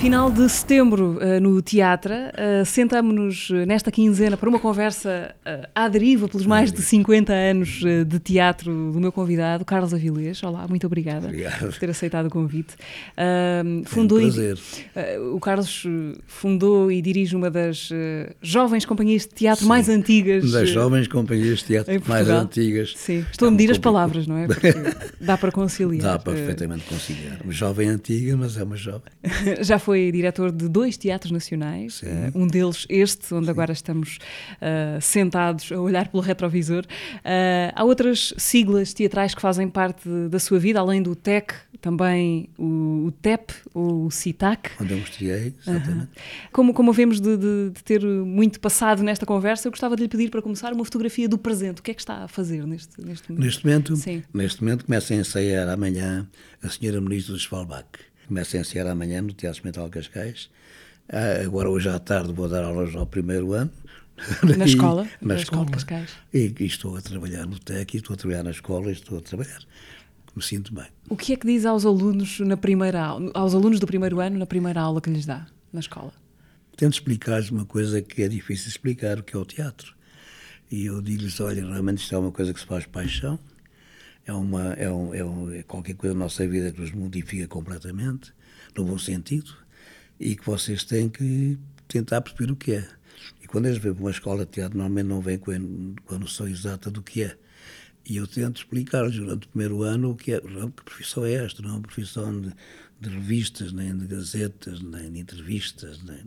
Final de setembro uh, no Teatro, uh, sentamos-nos nesta quinzena para uma conversa à deriva pelos mais de 50 anos de teatro do meu convidado, Carlos Avilés. Olá, muito obrigada Obrigado. por ter aceitado o convite. fundou um prazer. E, o Carlos fundou e dirige uma das jovens companhias de teatro Sim, mais antigas. Das jovens companhias de teatro mais antigas. Sim, estou a medir as palavras, não é? Porque dá para conciliar. Dá para perfeitamente conciliar. Uma jovem antiga, mas é uma jovem. Já foi foi diretor de dois teatros nacionais, uh, um deles este, onde Sim. agora estamos uh, sentados a olhar pelo retrovisor. Uh, há outras siglas teatrais que fazem parte da sua vida, além do TEC, também o, o TEP, o CITAC. Onde eu mostrei, exatamente. Como, como vemos de, de, de, ter muito passado nesta conversa, eu gostava de lhe pedir para começar uma fotografia do presente. O que é que está a fazer neste, neste momento? Neste momento, Sim. neste momento começa a ensaiar amanhã a senhora Ministra de Svalbard Começo a ensinar amanhã no Teatro Experimental Cascais. Ah, agora, hoje à tarde, vou dar aulas ao primeiro ano. Na e, escola? Na, na escola. escola e, e, estou a trabalhar no TEC, estou a trabalhar na escola e estou a trabalhar. Me sinto bem. O que é que diz aos alunos na primeira aos alunos do primeiro ano na primeira aula que lhes dá na escola? Tento explicar-lhes uma coisa que é difícil explicar, o que é o teatro. E eu digo-lhes, olha, realmente isto é uma coisa que se faz paixão, é, uma, é, um, é, um, é qualquer coisa na nossa vida que nos modifica completamente, no bom sentido, e que vocês têm que tentar perceber o que é. E quando eles vêm para uma escola de teatro, normalmente não vêm com a, noção exata do que é. E eu tento explicar-lhes durante o primeiro ano o que é, que profissão é esta, não é uma profissão de, de revistas, nem de gazetas, nem de entrevistas, nem,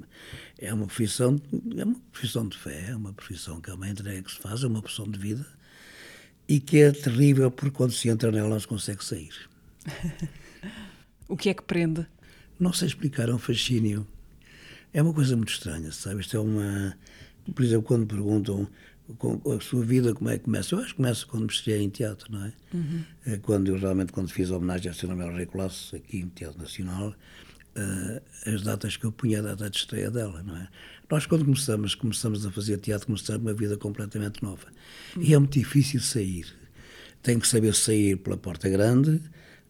é uma profissão, é uma profissão de fé, é uma profissão que é uma entrega que se faz, é uma profissão de vida e que é terrível porque quando se entra nela não se consegue sair. o que é que prende? Não sei explicar, é um fascínio. É uma coisa muito estranha, sabe? Isto é uma. Por exemplo, quando perguntam a sua vida como é que começa, eu acho que começa quando me estreiei em teatro, não é? Uhum. é quando eu realmente, quando fiz a homenagem à Sra. Mel Rei Colasso, aqui em Teatro Nacional, uh, as datas que eu punha, a data de estreia dela, não é? Nós, quando começamos, começamos a fazer teatro, começamos uma vida completamente nova. E é muito difícil sair. Tem que saber sair pela porta grande,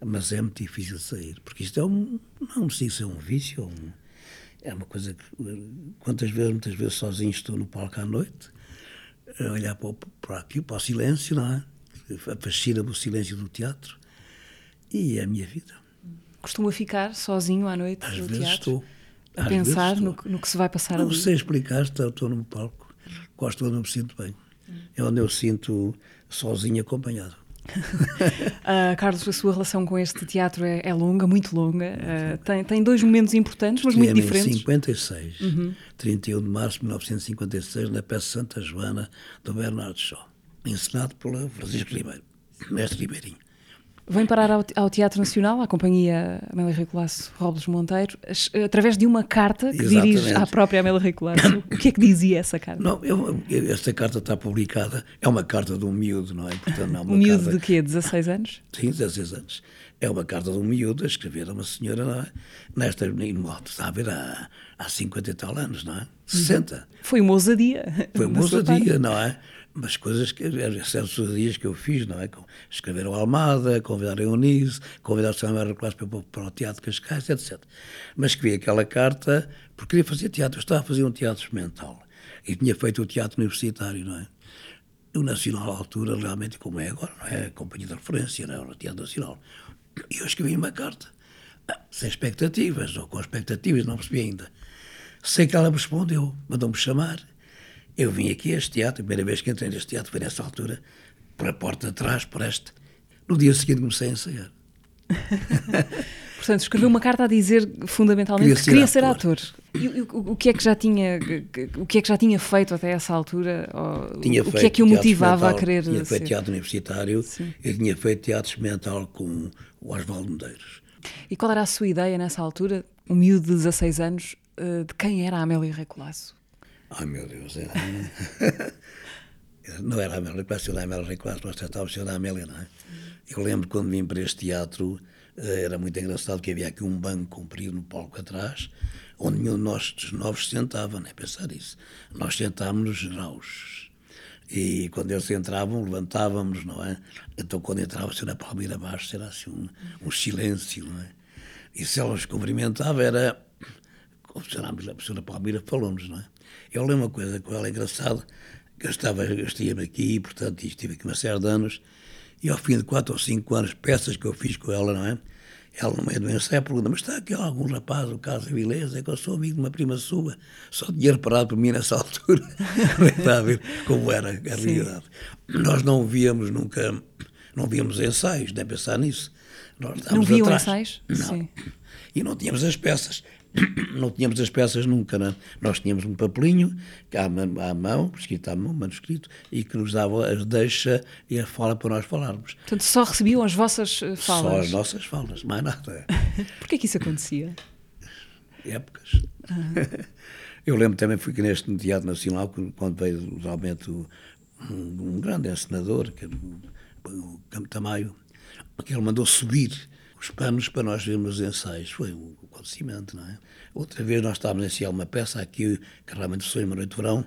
mas é muito difícil sair. Porque isto é um. Não precisa ser um vício. É, um, é uma coisa que. Quantas vezes, muitas vezes, sozinho estou no palco à noite, a olhar para, o, para aqui, para o silêncio, não é? Fascina-me o silêncio do teatro. E é a minha vida. Costuma ficar sozinho à noite Às no vezes teatro? estou a pensar no, no, que se vai passar não ali? Não sei explicar, estou, no palco, gosto onde me sinto bem. É onde eu sinto sozinho acompanhado. uh, Carlos, a sua relação com este teatro é, é longa, muito longa. Uh, tem, tem dois momentos importantes, mas muito diferentes. Em 56, uhum. 31 de março de 1956, na peça Santa Joana, do Bernardo Shaw, encenado pela Francisco Ribeiro, mestre Ribeirinho. Vem parar ao, ao, Teatro Nacional, à companhia Amélia Rui Colasso Robles Monteiro, através de uma carta que Exatamente. dirige à própria Amélia Rui Colasso. o que é que dizia essa carta? Não, eu, esta carta está publicada, é uma carta de um miúdo, não é? Portanto, não é um miúdo carta... de quê? 16 anos? Sim, 16 anos. É uma carta de um miúdo a escrever a uma senhora, não é? Nesta, está a ver, há, há 50 e tal anos, não é? 60. Foi uma ousadia. Foi uma ousadia, não é? Mas coisas que certos dias que eu fiz, não é? Escrever o Almada, convidar a Eunice, convidar o Samuel Classe para, para o Teatro Cascais, etc. Mas escrevi aquela carta porque queria fazer teatro. Eu estava a fazer um teatro experimental e tinha feito o teatro universitário, não é? O Nacional à altura, realmente, como é agora, não é? A companhia de referência, não é? O Teatro Nacional. E eu escrevi uma carta, sem expectativas, ou com expectativas, não percebi ainda. Sei que ela me respondeu, mandou-me chamar eu vim aqui a este teatro, a primeira vez que entrei neste teatro foi nessa altura, por a porta de trás, por este. No dia seguinte comecei a ensaiar. Portanto, escreveu uma carta a dizer fundamentalmente queria que queria ser ator. E o, o, que é que já tinha, o que é que já tinha feito até essa altura? Tinha o que é que o motivava a querer Tinha ser? feito teatro universitário Sim. e tinha feito teatro experimental com o Oswaldo Medeiros. E qual era a sua ideia nessa altura, um miúdo de 16 anos, eh, de quem era a Amélia Recolasso? Ai meu Deus, era... não era a Amélia, parece ser a Amélia Reclasse, nós tratávamos de ser a Amélia, não é? Eu lembro quando vim para este teatro, eh, era muito engraçado que havia aqui um banco comprido no palco atrás, onde nenhum de nós dos novos sentava, nem pensar isso. Nós sentámos nos. E quando eles entravam, levantávamos, não é? Então, quando entrava a senhora Palmeira abaixo, era assim um, um silêncio, não é? E se ela nos cumprimentava, era. A senhora Palmeira falou-nos, não é? Eu lembro uma coisa com ela engraçada, que eu estava, eu estive aqui, portanto, estive aqui uma série de anos, e ao fim de quatro ou cinco anos, peças que eu fiz com ela, não é? Ela, no meio do ensaio, pergunta: Mas está aqui algum rapaz do Casa Vilesa? É que eu sou amigo de uma prima sua. Só tinha reparado por mim nessa altura. está a ver como era a realidade. Nós não víamos nunca, não víamos ensaios, nem pensar nisso. Nós não viam atrás. ensaios? Não. Sim. E não tínhamos as peças. não tínhamos as peças nunca, não? É? Nós tínhamos um papelinho à mão, à mão, escrito à mão, manuscrito, e que nos dava as deixa e a fala para nós falarmos. Portanto, só recebiam as vossas eh, falas? Só as nossas falas, mais nada. Porquê que isso acontecia? Épocas. Uhum. Eu lembro também, fui neste no Teatro Nacional, quando veio realmente um, um grande encenador, que era o Campo Tamayo, que ele mandou subir os panos para nós vermos os ensaios. Foi um acontecimento, não é? Outra vez nós estávamos a ensaiar uma peça aqui, que realmente foi uma noite de verão,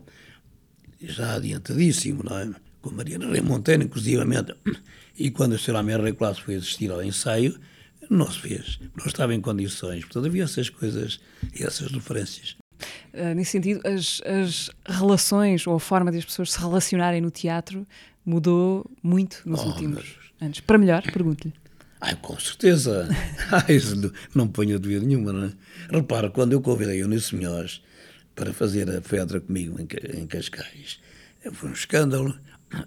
já adiantadíssimo, não é? Com Mariana Rei Monteiro, inclusivamente. E quando a senhora Amélia Classe foi assistir ao ensaio, não se fez, não estava em condições. Portanto, havia essas coisas e essas referências. Uh, nesse sentido, as, as, relações ou a forma de as pessoas se relacionarem no teatro mudou muito nos oh, últimos anos. Para melhor, pergunto-lhe. Ai, com certeza. Ai, não, não ponho dúvida nenhuma, não é? Repara, quando eu convidei o Eunice Melhores para fazer a Fedra comigo em, em Cascais, foi um escândalo.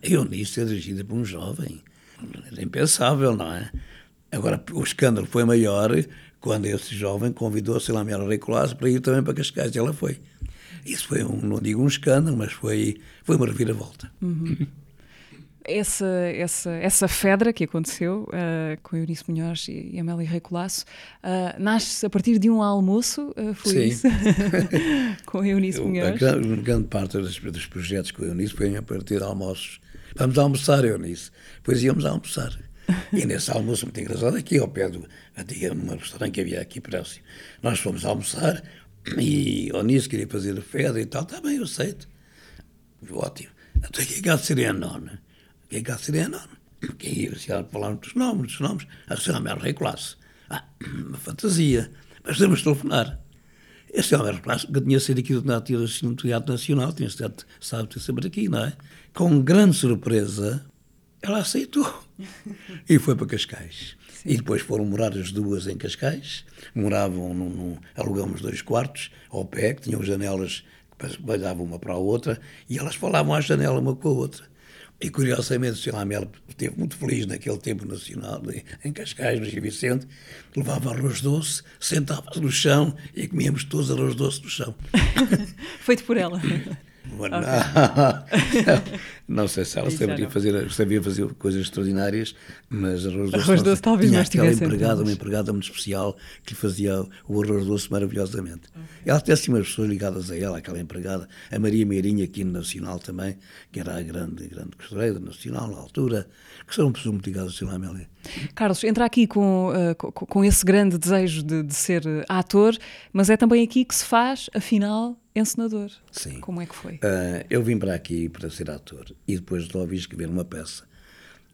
Eunice é dirigida por um jovem. Era impensável, não é? Agora, o escândalo foi maior quando esse jovem convidou a Silamela Reicolasso para ir também para Cascais. E ela foi. Isso foi, um, não digo um escândalo, mas foi, foi uma reviravolta. Uhum essa, essa, essa fedra que aconteceu uh, com Eunice Munhoz e, e Amélia Rei Colasso uh, nasce a partir de um almoço, uh, foi Sim. isso? com Eunice Munhoz? A grande, grande parte dos, dos, projetos com a Eunice foi a partir de almoços. Vamos almoçar, Eunice. Depois íamos almoçar. E nesse almoço muito engraçado, aqui ao pé do antigo num restaurante que havia aqui próximo, nós fomos almoçar e Eunice queria fazer a fedra e tal. Está bem, eu aceito. Ótimo. Então aqui é a Serena, que é Cacerena, que ia se falar dos nomes, dos nomes, a senhora Mel Rei Classe. Ah, uma fantasia, mas temos de telefonar. Senhora Mel Classe, que tinha sido aqui do Teatro Nacional, tinha estado, sabe, ter sempre aqui, não é? Com grande surpresa, ela aceitou e foi para Cascais. Sim. E depois foram morar as duas em Cascais, moravam, num, num, alugamos dois quartos ao pé, que tinham janelas que olhavam uma para a outra, e elas falavam à janela uma com a outra. E curiosamente o Sr. Lamelo esteve muito feliz naquele tempo nacional, em Cascais, no Gil Vicente, levava arroz doce, sentava-se no chão e comíamos todos arroz doce no chão. Feito por ela. não sei se ela sabia fazer, sabia fazer coisas extraordinárias, mas arroz doce, arroz doce talvez tinha aquela empregada, uma empregada muito especial que fazia o arroz doce maravilhosamente. Okay. Ela tinha assim umas pessoas ligadas a ela, aquela empregada, a Maria Meirinha aqui no Nacional também, que era a grande, grande costureira nacional na altura, que são pessoas muito ligadas a Sila Amélia. Carlos, entra aqui com, uh, com, com, esse grande desejo de, de ser ator, mas é também aqui que se faz, afinal, encenador. Sim. Como é que foi? Uh, eu vim para aqui para ser ator e depois ouvi escrever uma peça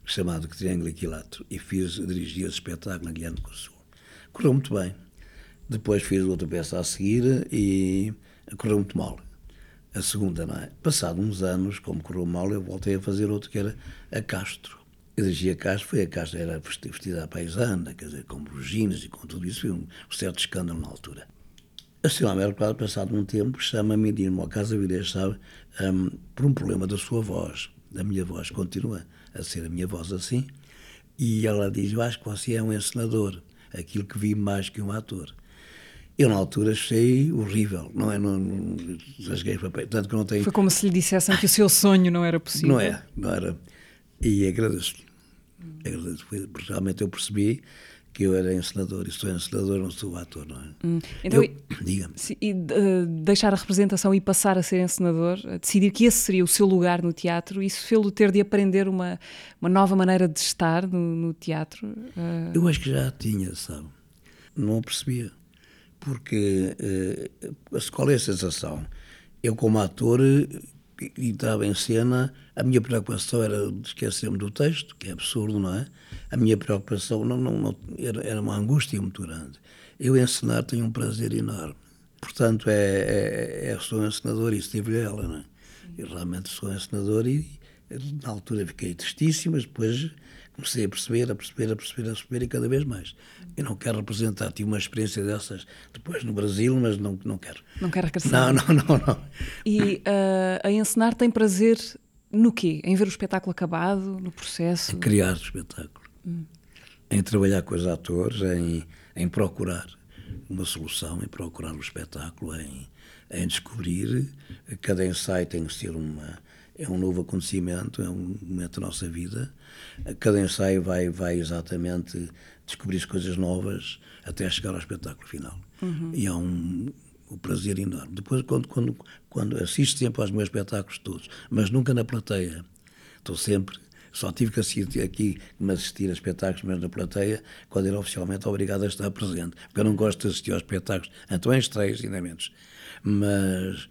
chamada Triângulo Equilátero e fiz, dirigi esse espetáculo na Guiana do Sul. Correu muito bem. Depois fiz outra peça a seguir e correu muito mal. A segunda, não é? Passado uns anos, como correu mal, eu voltei a fazer outra que era a Castro. Eu dirigi a Castro, foi a Castro, era vestida à paisana, quer dizer, com buginas e com tudo isso, foi um certo escândalo na altura. A senhora Mel, passado um tempo, chama-me e diz-me, a Casa Vilés, sabe, um, por um problema da sua voz, da minha voz, continua a ser a minha voz assim, e ela diz, eu acho que você é um encenador, aquilo que vi mais que um ator. Eu, na altura, achei horrível, não é? Não, não, rasguei papel, tanto que não tenho... Foi como se lhe dissessem que o seu sonho não era possível. Não é, não era. E agradeço-lhe. Agradeço, porque realmente eu percebi que eu era encenador, e sou encenador, não sou ator, não é? Hum. Então, Diga-me. E uh, deixar a representação e passar a ser encenador, a decidir que esse seria o seu lugar no teatro, isso fez-lo ter de aprender uma, uma nova maneira de estar no, no teatro? Uh... Eu acho que já tinha, sabe? Não percebia. Porque uh, qual é a sensação? Eu, como ator, e, e estava em cena, a minha preocupação era esquecer-me do texto, que é absurdo, não é? A minha preocupação não, não, não era, era, uma angústia muito grande. Eu encenar tenho um prazer enorme. Portanto, é, é, é sou encenador e estive ela, não é? Eu realmente sou encenador e na altura fiquei tristíssimo, mas depois comecei a perceber, a perceber, a perceber, a perceber e cada vez mais. Eu não quero representar, tive uma experiência dessas depois no Brasil, mas não, não quero. Não quero regressar? Não, não, não. não. E uh, a encenar tem prazer no quê? Em ver o espetáculo acabado, no processo? Em criar o espetáculo. Hum. Em trabalhar com os atores, em, em procurar uma solução, em procurar o espetáculo, em, em descobrir. Cada ensaio tem que ser uma é um novo acontecimento, é um momento da nossa vida. Cada ensaio vai, vai exatamente descobrir coisas novas até chegar ao espetáculo final. Uhum. E é um, um prazer enorme. Depois, quando, quando, quando assisto sempre aos meus espetáculos todos, mas nunca na plateia, estou sempre só tive que assistir aqui, me assistir a espetáculos, mas na plateia, quando era oficialmente obrigado a estar presente. Porque eu não gosto de assistir aos espetáculos, então em estreias ainda menos. Mas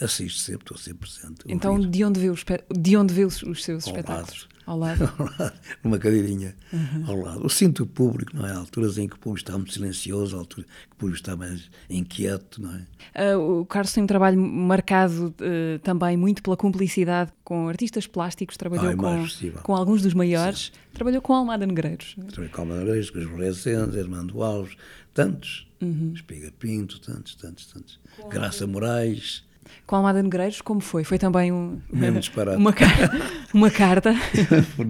Assisto sempre, estou sempre presente. Então, de onde, vê os, de onde vê os, os seus espetáculos? Ao lado? ao lado. Numa cadeirinha, uhum. ao lado. Eu sinto o público, não é? Há alturas em que o público está muito silencioso, há alturas em que o público está mais inquieto, não é? Uh, o Carlos tem um trabalho marcado uh, também muito pela cumplicidade com artistas plásticos, trabalhou com, com alguns dos maiores, Sim. trabalhou com Almada Negreiros. Trabalhou com Almada Negreiros, com os Florescentes, Armando Alves, tantos. Uhum. Espiga Pinto, tantos, tantos, tantos. Com Graça Moraes com Almada Negreiros, como foi? Foi também um. Uma, uma carta?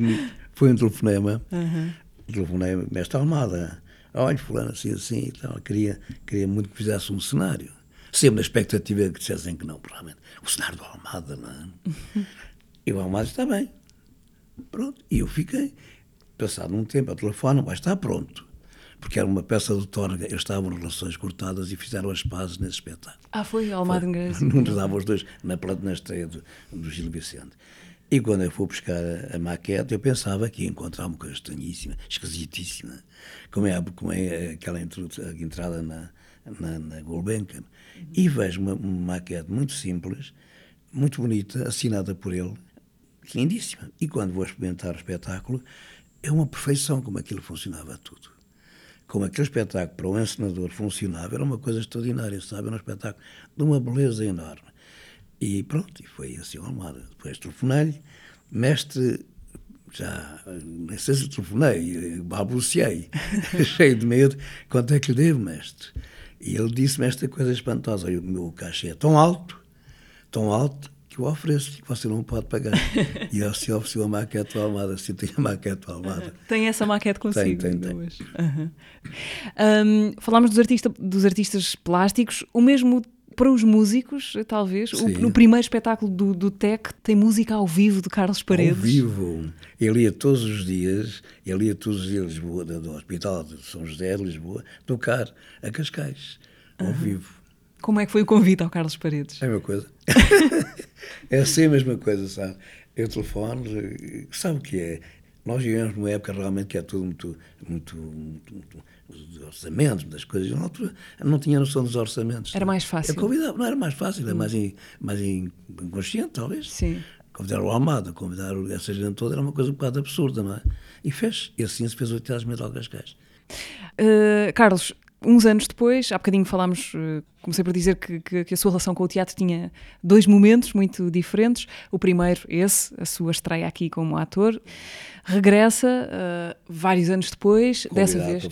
foi um telefonema. Uhum. Telefonema, mestre Almada, olha, fulano assim, assim e tal. Queria, queria muito que fizesse um cenário. Sempre na expectativa de que dissessem que não, realmente. O cenário do Almada, não é? Uhum. E o Almada está bem. Pronto. E eu fiquei. Passado um tempo, a telefone, vai estar pronto porque era uma peça do Torga, eles estavam relações cortadas e fizeram as pazes nesse espetáculo. Ah, foi Almada Inglês? Não davam os dois na, na estreia do, do Gil Vicente. E quando eu fui buscar a, a, maquete, eu pensava que ia encontrar uma coisa estranhíssima, esquisitíssima, como é, como é aquela entrada na, na, na Gulbenkian. E vejo uma, uma maquete muito simples, muito bonita, assinada por ele, lindíssima. E quando vou experimentar o espetáculo, é uma perfeição como aquilo funcionava tudo como aquele espetáculo para um encenador funcionava, era uma coisa extraordinária, sabe? Era um espetáculo de uma beleza enorme. E pronto, e foi assim o Almada. Depois telefonei-lhe, mestre, já, nem sei se telefonei, balbuciei, cheio de medo, quanto é que lhe devo, mestre? E ele disse-me esta coisa espantosa, o meu cachê é tão alto, tão alto, eu ofereço que você não pode pagar. e ele se ofereceu a maquete do Almada, assim, tem a maquete do Almada. Tem essa maquete consigo? Tem, tem, tem. Uhum. Um, falámos dos, artista, dos artistas plásticos, o mesmo para os músicos, talvez. O, no primeiro espetáculo do, do TEC tem música ao vivo de Carlos Paredes. Ao vivo. Ele ia todos os dias, ele ia todos os dias Lisboa, do Hospital de São José de Lisboa, tocar a Cascais, ao uhum. vivo. Como é que foi o convite ao Carlos Paredes? É a mesma coisa. é assim a mesma coisa, sabe? Eu telefono, sabe o que é? Nós vivemos numa época realmente que é tudo muito, muito, muito, muito os orçamentos, das coisas. Na altura não tinha noção dos orçamentos. Era mais fácil. Eu convidava, não era mais fácil, era mais, in, mais inconsciente, talvez. Sim. Convidar o Almada, convidar essa gente toda era uma coisa um bocado absurda, não é? E fez. E assim se fez o Teatro Metal Cascais. Uh, Carlos, uns anos depois, há bocadinho falámos, eh, comecei por dizer que, que, que, a sua relação com o teatro tinha dois momentos muito diferentes. O primeiro, esse, a sua estreia aqui como ator. Regressa uh, vários anos depois, Convidado dessa vez.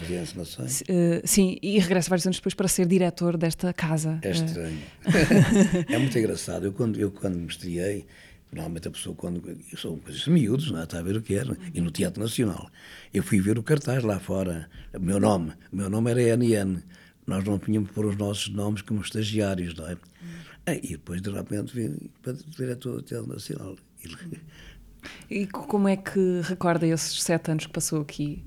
Uh, sim, e regressa vários anos depois para ser diretor desta casa. É estranho. é muito engraçado. Eu quando, eu, quando me estreiei, Normalmente a pessoa, quando. São coisas miúdos, não é? está a ver o que era. E no Teatro Nacional. Eu fui ver o cartaz lá fora. O meu nome. O meu nome era NN. Nós não tínhamos por os nossos nomes como estagiários, não é? Hum. E depois, de repente, vim para o diretor do Teatro Nacional. E como é que recorda esses sete anos que passou aqui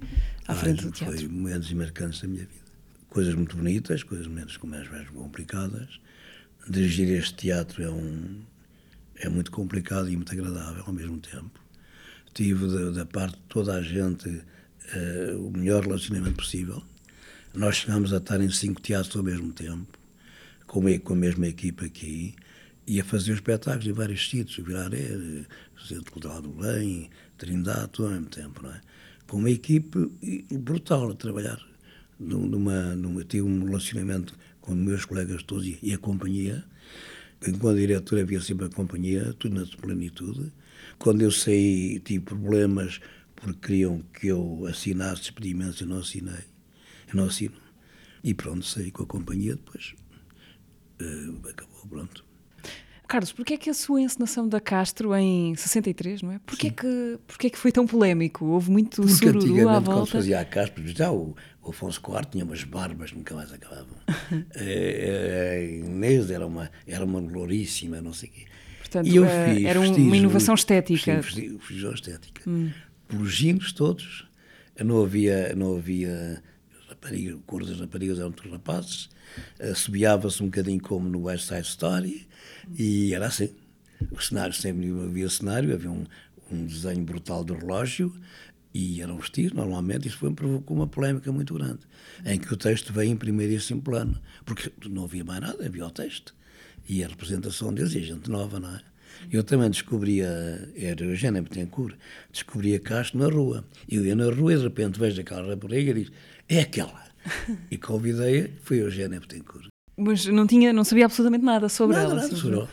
à frente do teatro? Foi momentos marcantes da minha vida. Coisas muito bonitas, coisas menos, mais, mais complicadas. Dirigir este teatro é um, é muito complicado e muito agradável ao mesmo tempo. Tive da, parte de toda a gente uh, o melhor relacionamento possível. Nós chegámos a estar em cinco teatros ao mesmo tempo, com, com a mesma equipa aqui, ia fazer espetáculos em vários sítios, Viraré, Centro Cultural do Belém, Trindade, tudo ao mesmo tempo, não é? Com uma equipe brutal a trabalhar. Numa, numa, tive um relacionamento com meus colegas todos e, e a companhia. Enquanto diretor havia sempre a companhia, tudo na plenitude. Quando eu saí, tive problemas porque queriam que eu assinasse despedimentos, eu não assinei. Eu não assino. E pronto, saí com a companhia depois. Uh, acabou, pronto. Carlos, porquê é que a sua encenação da Castro em 63, não é? Porquê, é que, porquê é que foi tão polémico? Houve muito Porque sururu antigamente, à volta? quando se fazia a Castro, já o, o Afonso IV tinha umas barbas que nunca mais acabavam. a, a Inês era uma, era uma louríssima, não sei o quê. Portanto, e eu eh, fiz era um- uma inovação estética. Sim, vestígios estética. Pelos ginos todos, não havia, não havia rapariga, o cor das raparigas eram todos rapazes, assobiava-se um bocadinho como no West Side Story, e era assim. O cenário, sempre havia cenário, havia um, um desenho brutal do relógio, e eram vestidos, normalmente, isso foi, provocou uma polémica muito grande, em que o texto veio em primeiríssimo plano, porque não havia mais nada, havia o texto, e a representação deles, e a gente nova, não é? Eu também descobria, era Eugênia Betancourt, descobria Castro na rua. Eu ia na rua e de repente vejo aquela rapariga e diz, é aquela. E convidei-a, foi Eugênia Betancourt. Mas não, tinha, não sabia absolutamente nada sobre Nada, ela. nada, sobre ela.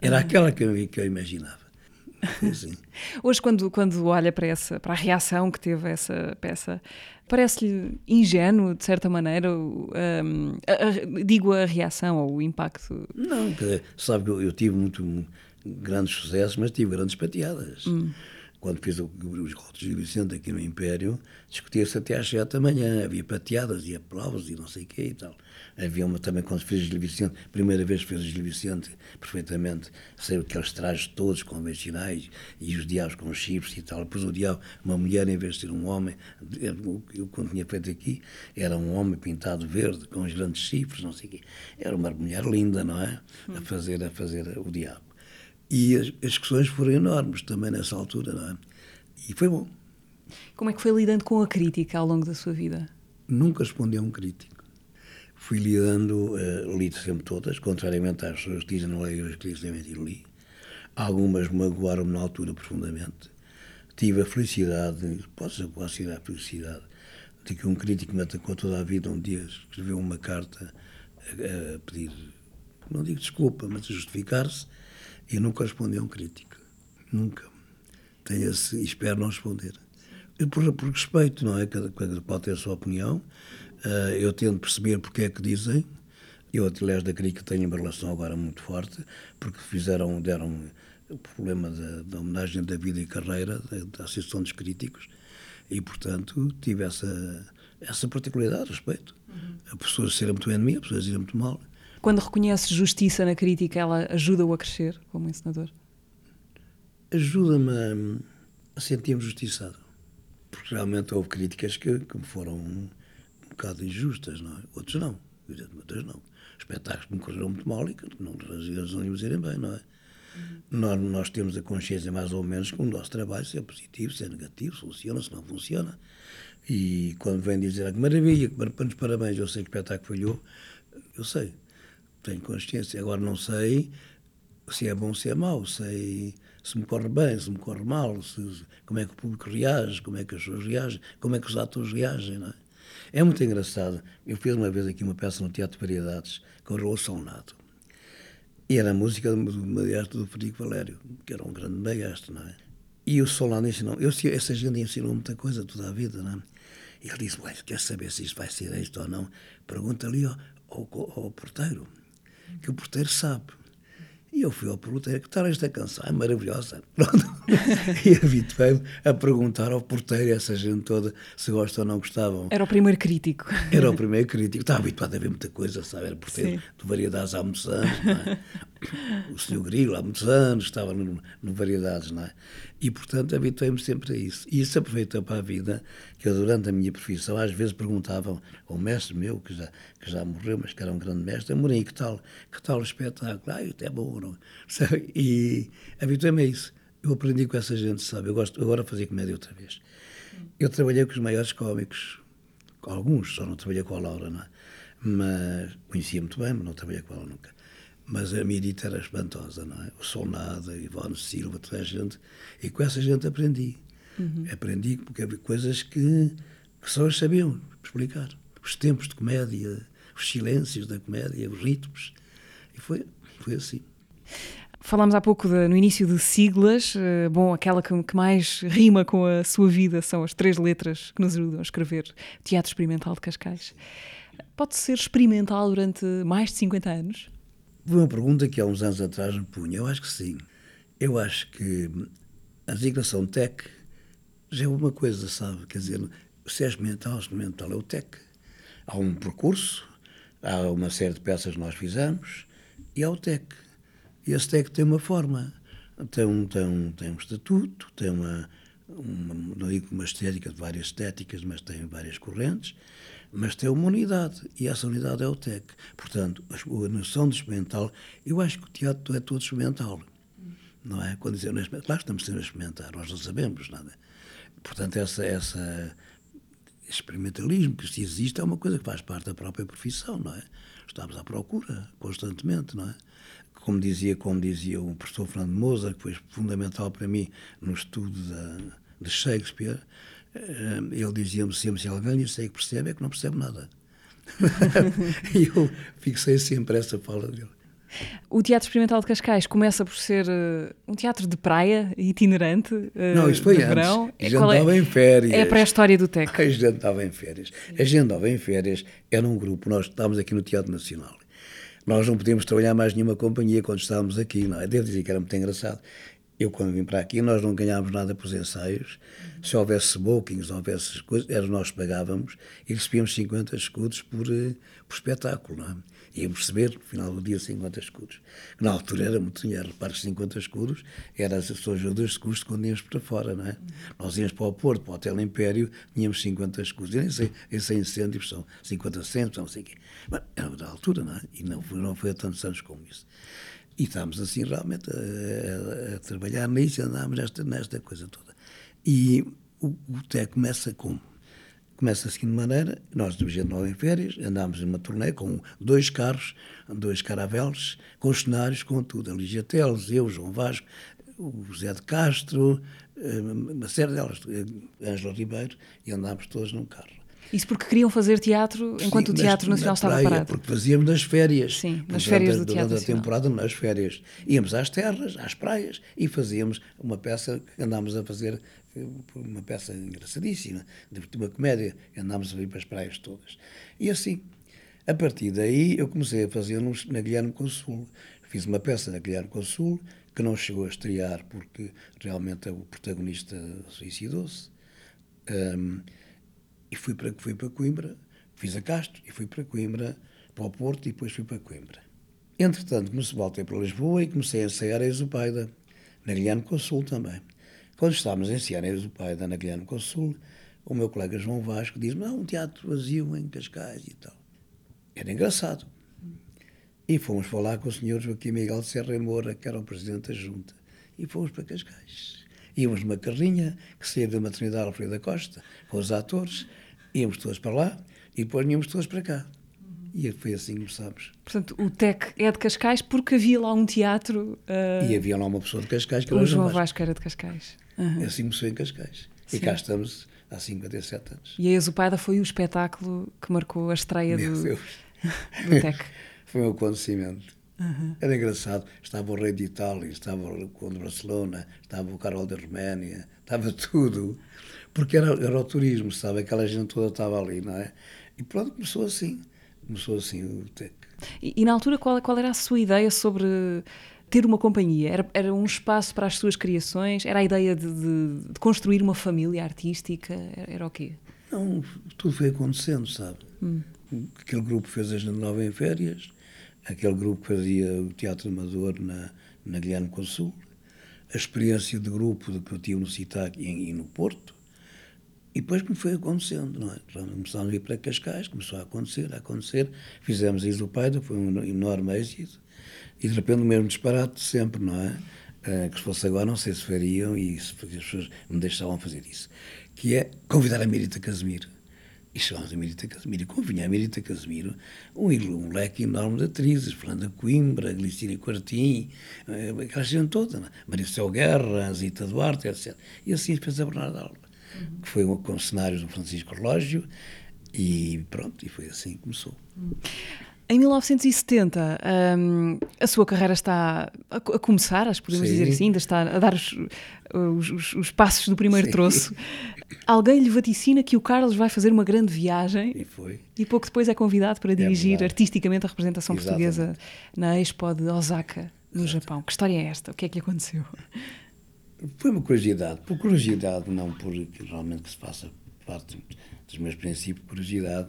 Era aquela que eu, que eu imaginava. Assim. Hoje, quando, quando olha para, essa, para a reação que teve essa peça, parece-lhe ingênuo, de certa maneira, o, hum, a- a- digo a reação ou o impacto. Não, dizer, sabe que eu, eu tive muito mu- grandes sucessos, mas tive grandes pateadas. Quando fiz o- os Rotos de Vicente aqui no Império, discutia-se até às sete da manhã, havia pateadas e aplausos e não sei o quê e tal. Havia uma também, quando fiz o Gil Vicente, primeira vez o Gil Vicente, perfeitamente, sei aqueles trajes todos convencionais e os diabos com chifres e tal. Depois o diabo, uma mulher em vez de ser um homem, eu, eu quando tinha feito aqui, era um homem pintado verde, com os grandes chifres, não sei o quê. Era uma mulher linda, não é? A fazer, a fazer o diabo. E as, as discussões foram enormes também nessa altura, não é? E foi bom. Como é que foi lidando com a crítica ao longo da sua vida? Nunca respondi a um crítico. Fui lidando, uh, li sempre todas, contrariamente às pessoas que dizem não leio as críticas, e li. Algumas magoaram-me na altura profundamente. Tive a felicidade, posso considerar a felicidade, de que um crítico me atacou toda a vida um dia, escreveu uma carta a, a pedir, não digo desculpa, mas a justificar-se, e eu nunca respondi a um crítico. Nunca. Tenho esse, espero não responder. Por, por respeito, não é? Cada, cada pode ter a sua opinião. Uh, eu tento perceber porque é que dizem. Eu, aliás, da crítica tenho uma relação agora muito forte, porque fizeram, deram o problema da, da homenagem da vida e carreira da, Associação dos Críticos e, portanto, tive essa, essa particularidade, respeito. Uhum. A pessoas serem muito bem de mim, a pessoas irem muito mal. Quando reconhece justiça na crítica, ela ajuda-o a crescer como encenador? Ajuda-me a, a sentir-me justiçado. Porque realmente houve críticas que, que me foram bocado injustas, não é? Outros não, evidentemente, outros não. Espetáculos que me correram muito mal e que não, eles não iam irem bem, não é? Uhum. Nós, nós temos a consciência mais ou menos que o nosso trabalho se é positivo, se é negativo, se funciona, se não funciona. E quando vem dizer ah, que maravilha, que nos parabéns, eu sei que o espetáculo falhou, eu sei, tenho consciência. Agora não sei se é bom, se é mau, sei se me corre bem, se me corre mal, se, como é que o público reage, como é que as pessoas reagem, como é que os atores reagem, não é? É muito engraçado. Eu fiz uma vez aqui uma peça no Teatro de Variedades com o Raul Sonato. E era a música do maestro do Frederico Valério, que era um grande maestro, não é? E o Solano ensinou, eu, essa gente ensinou muita coisa toda a vida, não é? E ele disse, Ué, quer saber se isto vai ser isto ou não? Pergunta ali ao, ao, ao porteiro, que o porteiro sabe. E eu fui ao porteiro, que tal esta canção? É maravilhosa. Pronto. e habituei-me a perguntar ao porteiro, essa gente toda, se gostam ou não gostavam. Era o primeiro crítico. Era o primeiro crítico. Estava habituado a ver muita coisa, sabe? Era porteiro Sim. de variedades há muitos anos, não é? O senhor Grilo há muitos anos estava no, no Variedades, não é? E, portanto, habituei-me sempre a isso. E isso aproveitou para a vida, que eu, durante a minha profissão, às vezes perguntavam ao mestre meu, que já, que já morreu, mas que era um grande mestre, Amorim, que tal, que tal o espetáculo? Ah, isto é bom, não? Sabe? E habituei-me a isso. Eu aprendi com essa gente, sabe? Eu gosto agora de fazer comédia outra vez. Eu trabalhei com os maiores cómicos, alguns, só não trabalhei com a Laura, não é? Mas conhecia muito bem, mas não trabalhei com ela nunca. Mas a Mirita era espantosa, não é? O Solnada, Ivone Silva, toda a gente. E com essa gente aprendi. Uhum. Aprendi porque havia coisas que, que só eles sabiam explicar. Os tempos de comédia, os silêncios da comédia, os ritmos. E foi, foi assim. Falámos há pouco de, no início de siglas. Uh, bom, aquela que, que, mais rima com a sua vida são as três letras que nos ajudam a escrever Teatro Experimental de Cascais. Pode ser experimental durante mais de 50 anos? Foi uma pergunta que há uns anos atrás me punha. Eu acho que sim. Eu acho que a designação tech já é uma coisa, sabe? Quer dizer, se é experimental é o tech. Há um percurso, há uma série de peças que nós fizemos e há o tech. E esse tech tem uma forma, tem um, tem um, tem um estatuto, tem uma, uma, não uma estética de várias estéticas, mas tem várias correntes mas tem uma unidade, e essa unidade é o TEC. Portanto, a, noção de experimental, eu acho que o teatro é todo experimental, não é? Quando dizem, claro que estamos a experimentar, nós não sabemos nada. Portanto, essa, essa experimentalismo que se existe é uma coisa que faz parte da própria profissão, não é? Estamos à procura constantemente, não é? Como dizia, como dizia o professor Fernando Moza, que foi fundamental para mim no estudo da, de Shakespeare, eh, ele dizia-me sempre: se alguém sei que percebe, é que não percebe nada. e eu fixei sempre essa fala dele. O Teatro Experimental de Cascais começa por ser uh, um teatro de praia, itinerante, uh, Não, isso foi antes. verão. A gente andava é, em férias. É a pré-história do TEC. A gente andava em férias. A gente andava em férias, era um grupo, nós estávamos aqui no Teatro Nacional. Nós não podíamos trabalhar mais nenhuma companhia quando estávamos aqui, não é? Devo dizer que era muito engraçado. Eu, quando vim para aqui, nós não ganhávamos nada por ensaios. Se houvesse bookings, houvesse coisas, era nós pagávamos e recebíamos 50 escudos por, eh, por espetáculo, não é? Íamos receber, no final do dia, 50 escudos. Na altura era muito dinheiro. Repare, 50 escudos eram as ajudas de custo quando íamos para fora, não é? Nós íamos para o Porto, para o Hotel Império, tínhamos 50 escudos. Eu nem sei, em 100 cêntimos são 50 cêntimos, não sei o quê. Mas era da altura, não é? E não foi, não foi há tantos anos como isso. E estávamos assim realmente a, a, a trabalhar nisso, andámos nesta, nesta coisa toda. E o, o TEC começa como? Começa assim de maneira, nós de nós em férias, andámos em uma turnê com dois carros, dois caraveles, com cenários, com tudo. A Lígia Teles, eu, João Vasco, o José de Castro, eh, uma série delas, eh, Ângelo Ribeiro, e andámos todos num carro. Isso porque queriam fazer teatro enquanto Sim, o Teatro nas, Nacional estava parado? Porque fazíamos nas férias. Sim, nas férias do Teatro Durante a temporada, nas férias. Íamos às terras, às praias e fazíamos uma peça que andámos a fazer, uma peça engraçadíssima, de uma comédia, andámos a vir para as praias todas. E assim, a partir daí, eu comecei a fazer na Guilherme Consul. Fiz uma peça na Guilherme Consul que não chegou a estrear porque realmente o protagonista suicidou-se. Um, e fui para, fui para Coimbra, fiz a Castro e fui para Coimbra, para o Porto e depois fui para Coimbra. Entretanto, comecei, voltei para Lisboa e comecei a ensaiar a Exupaida, na Guilherme Consul também. Quando estávamos a ensaiar a Exupaida na Guilherme Consul, o meu colega João Vasco disse-me, não, um teatro vazio em Cascais e tal. Era engraçado. E fomos falar com o senhor Joaquim Miguel de Serra Moura, que era o presidente da junta. E fomos para Cascais. Íamos numa carrinha que saía da maternidade Alfredo da Costa, com os atores, íamos todos para lá e depois íamos todos para cá. E foi assim que começámos. Portanto, o TEC é de Cascais porque havia lá um teatro. Uh... E havia lá uma pessoa de Cascais que era o João Vasco. Vasco era de Cascais. Uhum. É assim começou em Cascais. Sim. E cá estamos há 57 anos. E a Exupada foi o espetáculo que marcou a estreia Meu do, Deus. do TEC. foi um acontecimento. Uhum. Era engraçado. Estava o rei de Itália, estava o conde de Barcelona, estava o Carol da Roménia, estava tudo. Porque era, era o turismo, sabe? Aquela gente toda estava ali, não é? E pronto, começou assim. Começou assim o. E, e, na altura, qual, qual era a sua ideia sobre ter uma companhia? Era, era um espaço para as suas criações? Era a ideia de, de, de construir uma família artística? Era, era, o quê? Não, tudo foi acontecendo, sabe? Hum. Aquele grupo fez a Gente Nova em férias, aquele grupo que fazia o Teatro Amador na, na Guilherme Consul, a experiência de grupo que eu tive no CITAC e, e no Porto, e depois como foi acontecendo, não é? Começámos a ir para Cascais, começou a acontecer, a acontecer, fizemos isso do Paida, foi um enorme êxito, e de repente o mesmo disparate de sempre, não é? Uh, que se fosse agora não sei se fariam e se as pessoas me deixavam fazer isso, que é convidar a Mirita Casemiro E chegámos a Mirita Casemiro. E convinha a Mirita Casemiro um, um leque enorme de atrizes. Fernanda Coimbra, Glicínia Quartim, eh, aquela gente toda. Né? Maricel Guerra, Zita Duarte, etc. E assim fez a Bernardo Alba, uhum. que foi com cenários do Francisco Relógio. E pronto, e foi assim que começou. Uhum. Em 1970, um, a sua carreira está a, a começar, acho que podemos Sim. dizer assim, ainda está a dar os, os, os passos do primeiro Sim. troço. Alguém lhe vaticina que o Carlos vai fazer uma grande viagem e, foi. e pouco depois é convidado para é dirigir é artisticamente a representação Exatamente. portuguesa na Expo de Osaka, no Exato. Japão. Que história é esta? O que é que aconteceu? Foi uma curiosidade, por curiosidade, não por realmente que se faça parte dos meus princípios, curiosidade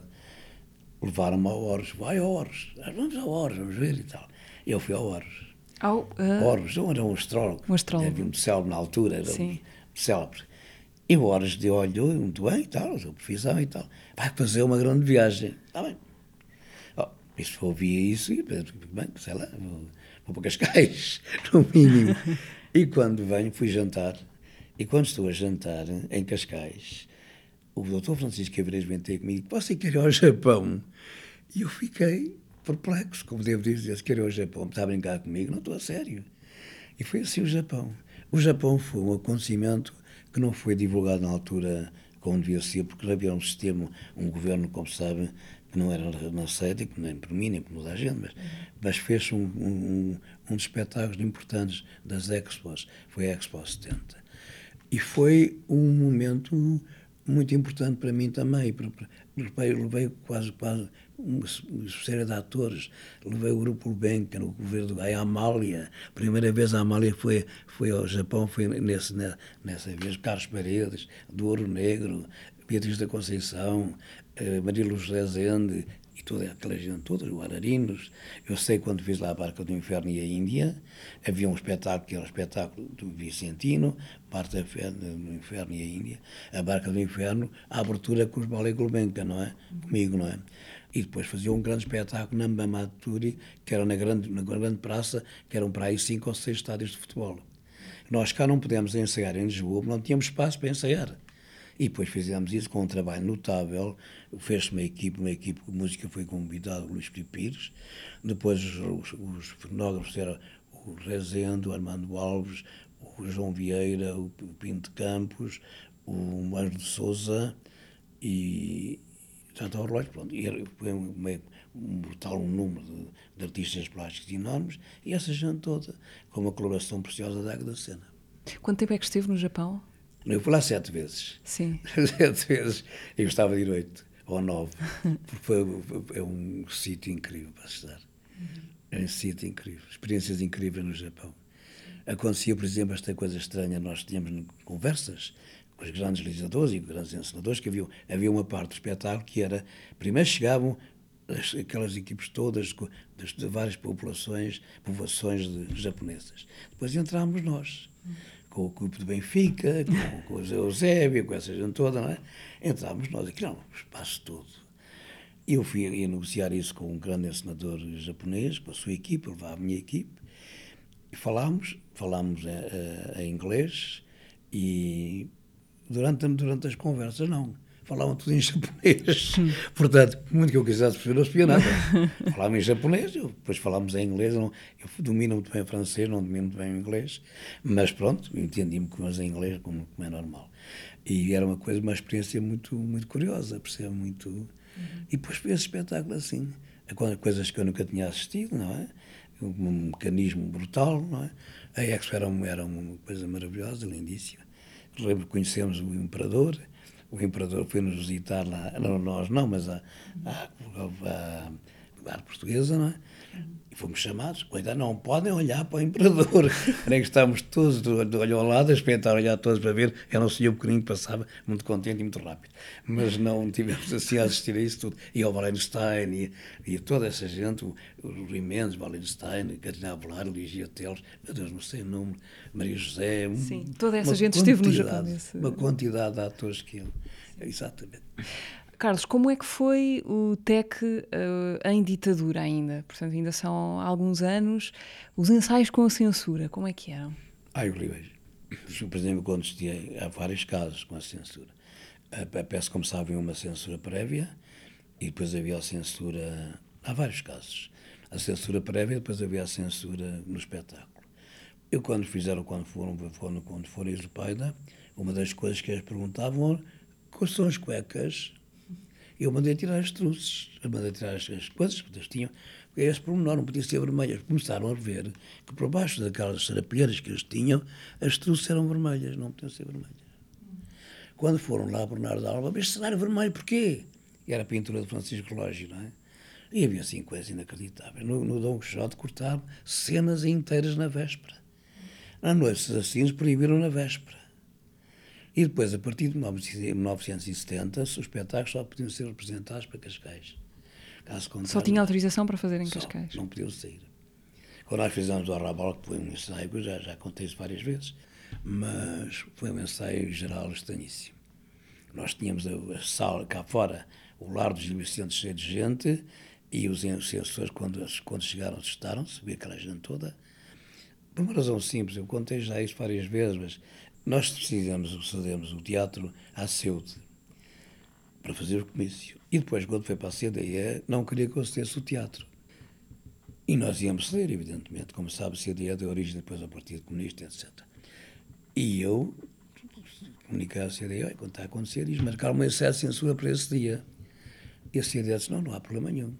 levaram-me ao Horus. Vai ao Horus, vamos ao Horus, vamos ver e tal. Eu fui ao Horus. Ao uh... Horus, eu era um astrólogo. Um astrólogo. Havia um célebre na altura, era Sim. um célebre. E o Horus de olho, muito bem e tal, a sua profissão e tal. Vai fazer uma grande viagem. Está bem. Oh, isso ouvia isso e bem, sei lá, vou, vou para Cascais, no mínimo. e quando venho, fui jantar. E quando estou a jantar em Cascais, o doutor Francisco Abreu vem ter comigo, você quer ir ao Japão? E eu fiquei perplexo, como devo dizer, se quer ir ao Japão, está a brincar comigo? Não estou a sério. E foi assim o Japão. O Japão foi um acontecimento que não foi divulgado na altura como devia ser, porque havia um sistema, um governo, como se sabe, que não era anacético, nem por mim, nem por toda a gente, mas, mas fez um, um, um dos espetáculos importantes das Expos, foi a Expo 70. E foi um momento muito importante para mim também. Levei, levei quase, quase uma série de atores. Levei o grupo Luben, que era o governo a Amália. A primeira vez a Amália foi, foi ao Japão, foi nesse, nessa vez. Carlos Paredes, do Ouro Negro, Beatriz da Conceição, eh, Luz Rezende, e toda aquela gente toda, os ararinos. Eu sei quando fiz lá a Barca do Inferno e a Índia, havia um espetáculo que era o espetáculo do Vicentino, Barca do Inferno e a Índia, a Barca do Inferno, a abertura com os Ballet Gulbenkian, não é? Comigo, não é? E depois fazia um grande espetáculo na Mamaturi, que era na grande, na grande praça, que eram para aí cinco ou seis estádios de futebol. Nós cá não podemos ensaiar em Lisboa, não tínhamos espaço para ensaiar. E depois fizemos isso com um trabalho notável. Fez-se uma equipe, uma equipe de música foi convidado o Luís Pires. Depois os, os fonógrafos eram o Rezende, o Armando Alves, o João Vieira, o Pinto Campos, o Anjo de Souza e tanto ao relógio, pronto, e foi um, um brutal um número de, de, artistas plásticos enormes e essa gente toda, com uma coloração preciosa da água da cena. Quanto tempo é que esteve no Japão? Eu fui lá sete vezes. Sim. sete vezes. Eu gostava de ir oito ou nove. Porque foi, é um sítio incrível para estar. É um sítio incrível. Experiências incríveis no Japão. Acontecia, por exemplo, esta coisa estranha. Nós tínhamos conversas os grandes realizadores e grandes ensinadores, que havia, havia uma parte do espetáculo que era. Primeiro chegavam as, aquelas equipes todas de, de várias populações, povoações de, japonesas. Depois entrámos nós com o grupo de Benfica, com, com o Eusébio, com essa gente toda, não é? Entrámos nós aqui, não, o espaço todo. Eu fui negociar isso com um grande ensinador japonês, com a sua equipe, levar a minha equipe, e falámos, falámos em, em inglês, e durante, durante as conversas, não falavam tudo em japonês. Portanto, muito que eu quisesse perceber, não percebia nada. Falavam em japonês, eu, depois falámos em inglês. Eu, não, eu domino muito bem o francês, não domino muito bem o inglês, mas pronto, entendi-me com em inglês, como, como é normal. E era uma coisa, uma experiência muito, muito curiosa, percebo muito. Uhum. E depois esse espetáculo assim, coisas que eu nunca tinha assistido, não é? Um mecanismo brutal, não é? A Expo era, uma, era uma coisa maravilhosa, lindíssima. Lembro que conhecemos o Imperador, o imperador foi nos visitar lá, não nós não, mas a, a, a, a portuguesa, não é? E fomos chamados, cuidado, não podem olhar para o imperador. Nem que estávamos todos de, de olho ao lado, a experimentar olhar todos para ver, era um senhor pequenino que passava, muito contente e muito rápido. Mas não tivemos assim a assistir a isso tudo. E ao Wallenstein, e, e toda essa gente, o, o Rimendes, Wallenstein, Catarina Avelar, Ligia Teles, meu Deus, não sei o número, Maria José. Sim, toda essa gente esteve no Japão. Uma quantidade de atores que ele. Exatamente. Carlos, como é que foi o TEC uh, em ditadura ainda? Portanto, ainda são alguns anos. Os ensaios com a censura, como é que eram? Ai, horríveis. Por exemplo, quando estive, há vários casos com a censura. A, a peça começava em uma censura prévia e depois havia a censura. Há vários casos. A censura prévia e depois havia a censura no espetáculo. Eu, quando fizeram, quando foram, quando, quando foram Isopaida, uma das coisas que eles perguntavam quais são as cuecas. Eu mandei tirar as truces, mandei tirar as, as coisas que eles tinham. Esse pormenor não podia ser vermelhas. Começaram a ver que por baixo daquelas sarapilheiras que eles tinham, as truces eram vermelhas, não podiam ser vermelhas. Quando foram lá Bernardo Alba, mas cenário vermelho, porquê? E era a pintura de Francisco Lógio, não é? E havia assim coisas inacreditáveis. No, no Dom Quixote cortaram cenas inteiras na véspera. Na noite, os assassinos proibiram na véspera. E depois, a partir de 1970, os espetáculos só podiam ser representados para Cascais. Caso só tinha autorização para fazer em Cascais? Não podiam sair. Quando nós fizemos o Arrabal, que foi um ensaio, já, já contei isso várias vezes, mas foi um ensaio geral estranhíssimo. Nós tínhamos a, a sala cá fora, o lar dos Vicente cheio de gente, e os censores, quando, quando chegaram, assustaram-se, vi aquela gente toda. Por uma razão simples, eu contei já isso várias vezes, mas nós decidimos, cedemos o teatro à Ceude para fazer o comício. E depois, quando foi para a CDE, não queria que eu cedesse o teatro. E nós íamos ceder, evidentemente. Como sabe, a CDE deu origem depois ao Partido Comunista, etc. E eu comuniquei à CDE, quando está a acontecer, e marcaram uma excesso de censura para esse dia. E a CDE disse, não, não há problema nenhum.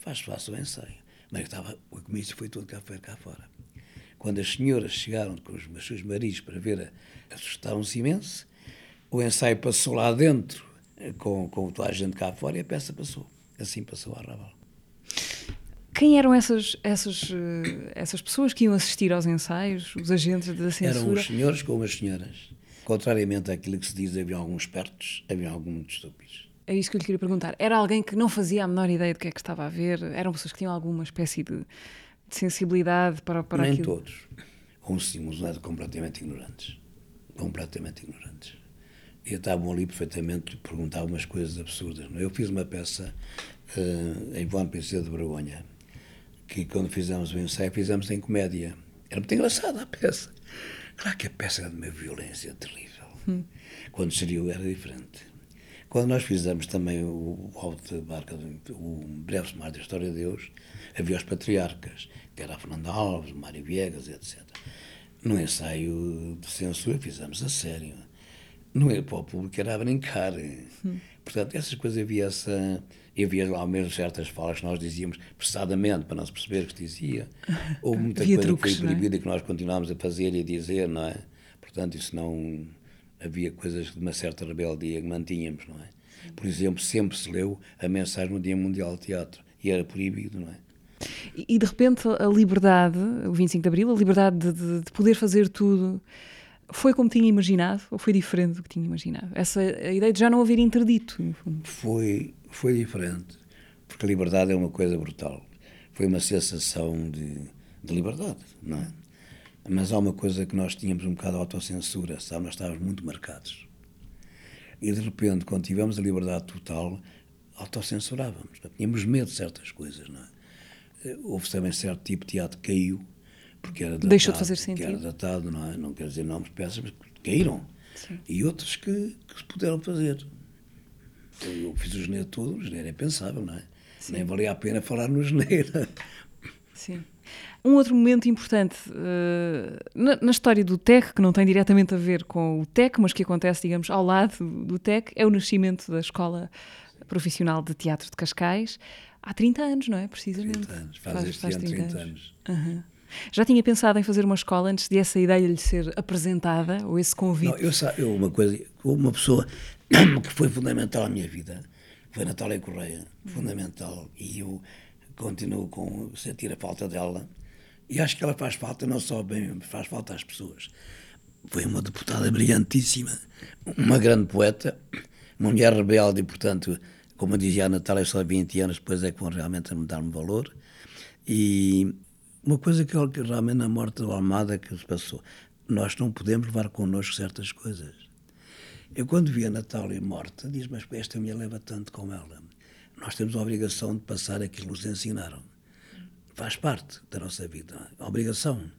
Faz, faça o ensaio. Mas estava, o comício foi todo cá, foi cá fora. Quando as senhoras chegaram com os seus maridos para ver, assustaram-se imenso. O ensaio passou lá dentro, com, com toda a gente cá fora, e a peça passou. Assim passou a Raval. Quem eram essas, essas, essas pessoas que iam assistir aos ensaios, os agentes da censura? Eram os senhores com as senhoras. Contrariamente àquilo que se diz, havia alguns espertos, havia alguns estúpidos. É isso que eu lhe queria perguntar. Era alguém que não fazia a menor ideia do que é que estava a ver? Eram pessoas que tinham alguma espécie de, de sensibilidade para, para Nem aquilo? todos. Uns sim, uns eram completamente ignorantes. Completamente ignorantes. E estavam ali perfeitamente, perguntavam umas coisas absurdas. Não? é? Eu fiz uma peça uh, em Bom PC de Vergonha, que quando fizemos o ensaio, fizemos em comédia. Era muito engraçada a peça. Claro que a peça era de uma violência terrível. Hum. Quando seria era diferente. Quando nós fizemos também o Alto de Barca, o Breve Sumário da História de Deus, havia os patriarcas, que era a Fernanda Alves, Mário Viegas, etc. No ensaio de censura fizemos a sério. Não era para o público, era a brincar. Hum. Portanto, essas coisas havia essa. Havia lá mesmo certas falas que nós dizíamos pressadamente, para não se perceber o que se dizia. Ou muita coisa truques, que foi proibida é? que nós continuámos a fazer e a dizer, não é? Portanto, isso não havia coisas de uma certa rebeldia que mantínhamos, não é? Por exemplo, sempre se leu a mensagem no Dia Mundial de Teatro e era proibido, não é? E, de repente a liberdade, o 25 de Abril, a liberdade de, de, de, poder fazer tudo, foi como tinha imaginado ou foi diferente do que tinha imaginado? Essa a ideia de já não haver interdito, no fundo. Foi, foi diferente, porque a liberdade é uma coisa brutal. Foi uma sensação de, de liberdade, não é? Mas há uma coisa que nós tínhamos um bocado de autocensura, sabe? Nós estávamos muito marcados. E de repente, quando tivemos a liberdade total, autocensurávamos. Tínhamos medo de certas coisas, não é? Houve também certo tipo de teatro que caiu, porque era datado, Deixou de fazer sentido. era datado, não é? Não quer dizer nomes de peças, mas caíram. Sim. E outros que, que se puderam fazer. Eu fiz o geneiro todo, o geneiro é pensável, não é? Sim. Nem valia a pena falar no geneiro. Sim. Um outro momento importante uh, na, na, história do TEC, que não tem diretamente a ver com o TEC, mas que acontece, digamos, ao lado do TEC, é o nascimento da Escola Profissional de Teatro de Cascais. Há 30 anos, não é? Precisamente. 30 anos, faz, faz, faz 30, 30 anos. anos. Uhum. Já tinha pensado em fazer uma escola antes de essa ideia lhe ser apresentada, ou esse convite? Não, eu, eu uma coisa, uma pessoa que foi fundamental à minha vida foi Natália Correia, fundamental, e eu continuo com sentir a falta dela e acho que ela faz falta não só bem, faz falta às pessoas. Foi uma deputada brilhantíssima, uma grande poeta, uma mulher rebelde e, portanto, como dizia a Natália, só 20 anos depois é que vão realmente dar-me valor. E uma coisa que, que realmente na morte do Almada que se passou, nós não podemos levar connosco certas coisas. Eu quando vi a Natália morta, diz, mas esta mulher leva tanto com ela. Nós temos a obrigação de passar aquilo que nos ensinaram faz parte da nossa vida. A obrigação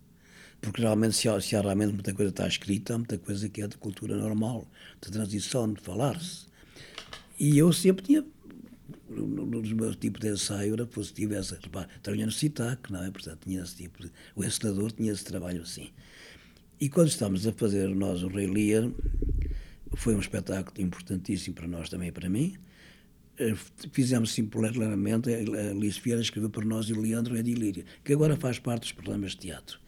porque realmente se há, se há realmente muita coisa que está escrita, há muita coisa que é de cultura normal, de transição, de falar-se. E eu sempre tinha, nos meus tipos de ensaio, era positivo essa, trabalhando no CITAC, não é? Portanto, tinha esse tipo de, o encenador tinha esse trabalho assim. E quando estávamos a fazer nós o Rei Lear, foi um espetáculo importantíssimo para nós também para mim, fizemos simplesmente, a Liz Vieira escreveu para nós o Leandro Edilíria, que agora faz parte dos programas de teatro.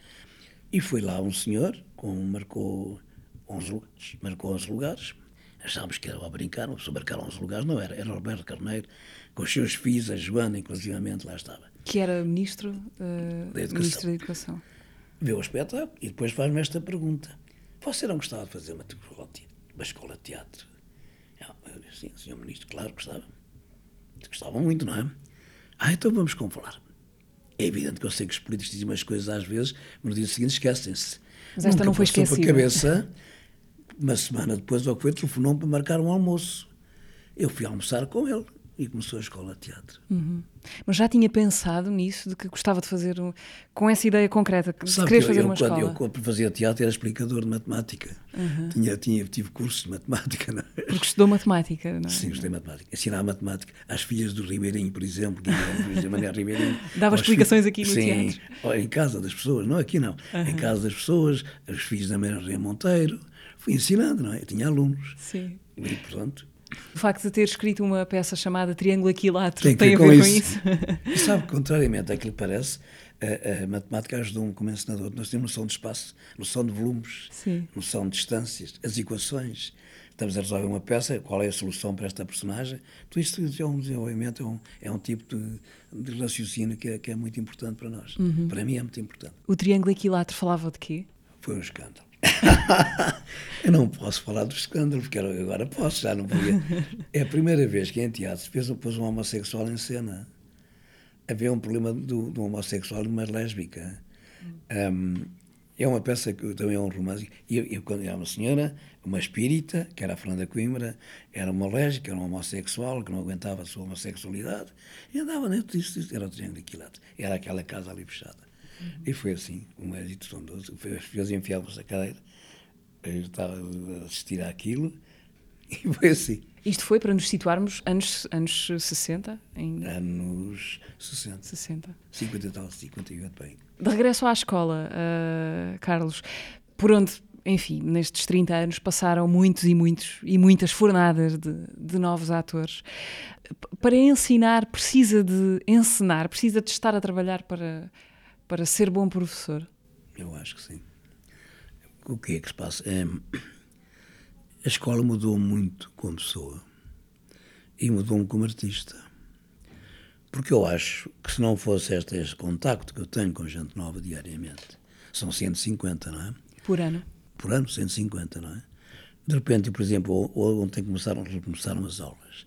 E foi lá um senhor, com, marcou 11 lugares, marcou 11 lugares, achámos que era a brincar, uma pessoa marcar 11 lugares, não era, era Roberto Carneiro, com os seus filhos, a Joana, inclusivamente, lá estava. Que era ministro, uh, da, Educação. ministro da Educação. Vê o espetáculo e depois faz-me esta pergunta. Você não gostava de fazer uma, uma escola de teatro? Eu disse, sim, senhor ministro, claro que gostava. Gostava muito, não é? Ah, então vamos como falar. É evidente que eu sei que os políticos dizem umas coisas às vezes, mas no dia seguinte esquecem-se. Mas esta Nunca não foi esquecida. a cabeça, uma semana depois, ao que foi, telefonou para marcar um almoço. Eu fui almoçar com ele e começou a escola de teatro. Uhum. Mas já tinha pensado nisso, de que gostava de fazer, um, com essa ideia concreta, de Sabe querer eu, fazer eu, uma quando escola? Eu, quando fazia teatro, era explicador de matemática. Uhum. Tinha, tinha, tive cursos de matemática. Não é? Porque estudou matemática, não é? Sim, estudei matemática. Ensinar matemática às filhas do Ribeirinho, por exemplo, que era Mané Ribeirinho. Dava explicações aqui no sim, teatro? em casa das pessoas, não aqui não. Uhum. Em casa das pessoas, os filhos da Maria Monteiro. Fui ensinando, não é? Eu tinha alunos. Sim. E, portanto, o facto de ter escrito uma peça chamada Triângulo Equilátero tem, tem a ver com, isso. isso. e sabe, contrariamente àquilo que parece, a, a matemática ajudou-me como ensinador. Nós temos noção de espaço, noção de volumes, Sim. noção de distâncias, as equações. Estamos a resolver uma peça, qual é a solução para esta personagem? Tudo isto é um desenvolvimento, é um, é um tipo de, de raciocínio que é, que é, muito importante para nós. Uhum. Para mim é muito importante. O Triângulo Equilátero falava de quê? Foi um escândalo. eu não posso falar do escândalo, porque agora posso, já não podia. É a primeira vez que em teatro se fez, pôs um homossexual em cena. Havia um problema do, do homossexual e de uma lésbica. Um, é uma peça que também é um romance. E eu, eu, quando era uma senhora, uma espírita, que era a Fernanda Coimbra, era uma lésbica, era uma homossexual, que não aguentava a sua homossexualidade, e andava dentro disso, era o triângulo equilátero. Era aquela casa ali fechada. E foi assim, um êxito sondoso. As pessoas enfiavam-se a cadeira, eu estava a assistir àquilo, e foi assim. Isto foi para nos situarmos anos, anos 60? Em... Anos 60. 60. 50 e tal, 58, bem. De regresso à escola, uh, Carlos, por onde, enfim, nestes 30 anos passaram muitos e muitos e muitas fornadas de, de novos atores. Para ensinar, precisa de ensinar, precisa de estar a trabalhar para para ser bom professor? Eu acho que sim. O que é que se passa? É, a escola mudou muito como pessoa e mudou-me como artista. Porque eu acho que se não fosse este, este contacto que eu tenho com gente nova diariamente, são 150, não é? Por ano? Por ano, 150, não é? De repente, por exemplo, ontem começaram, recomeçaram as aulas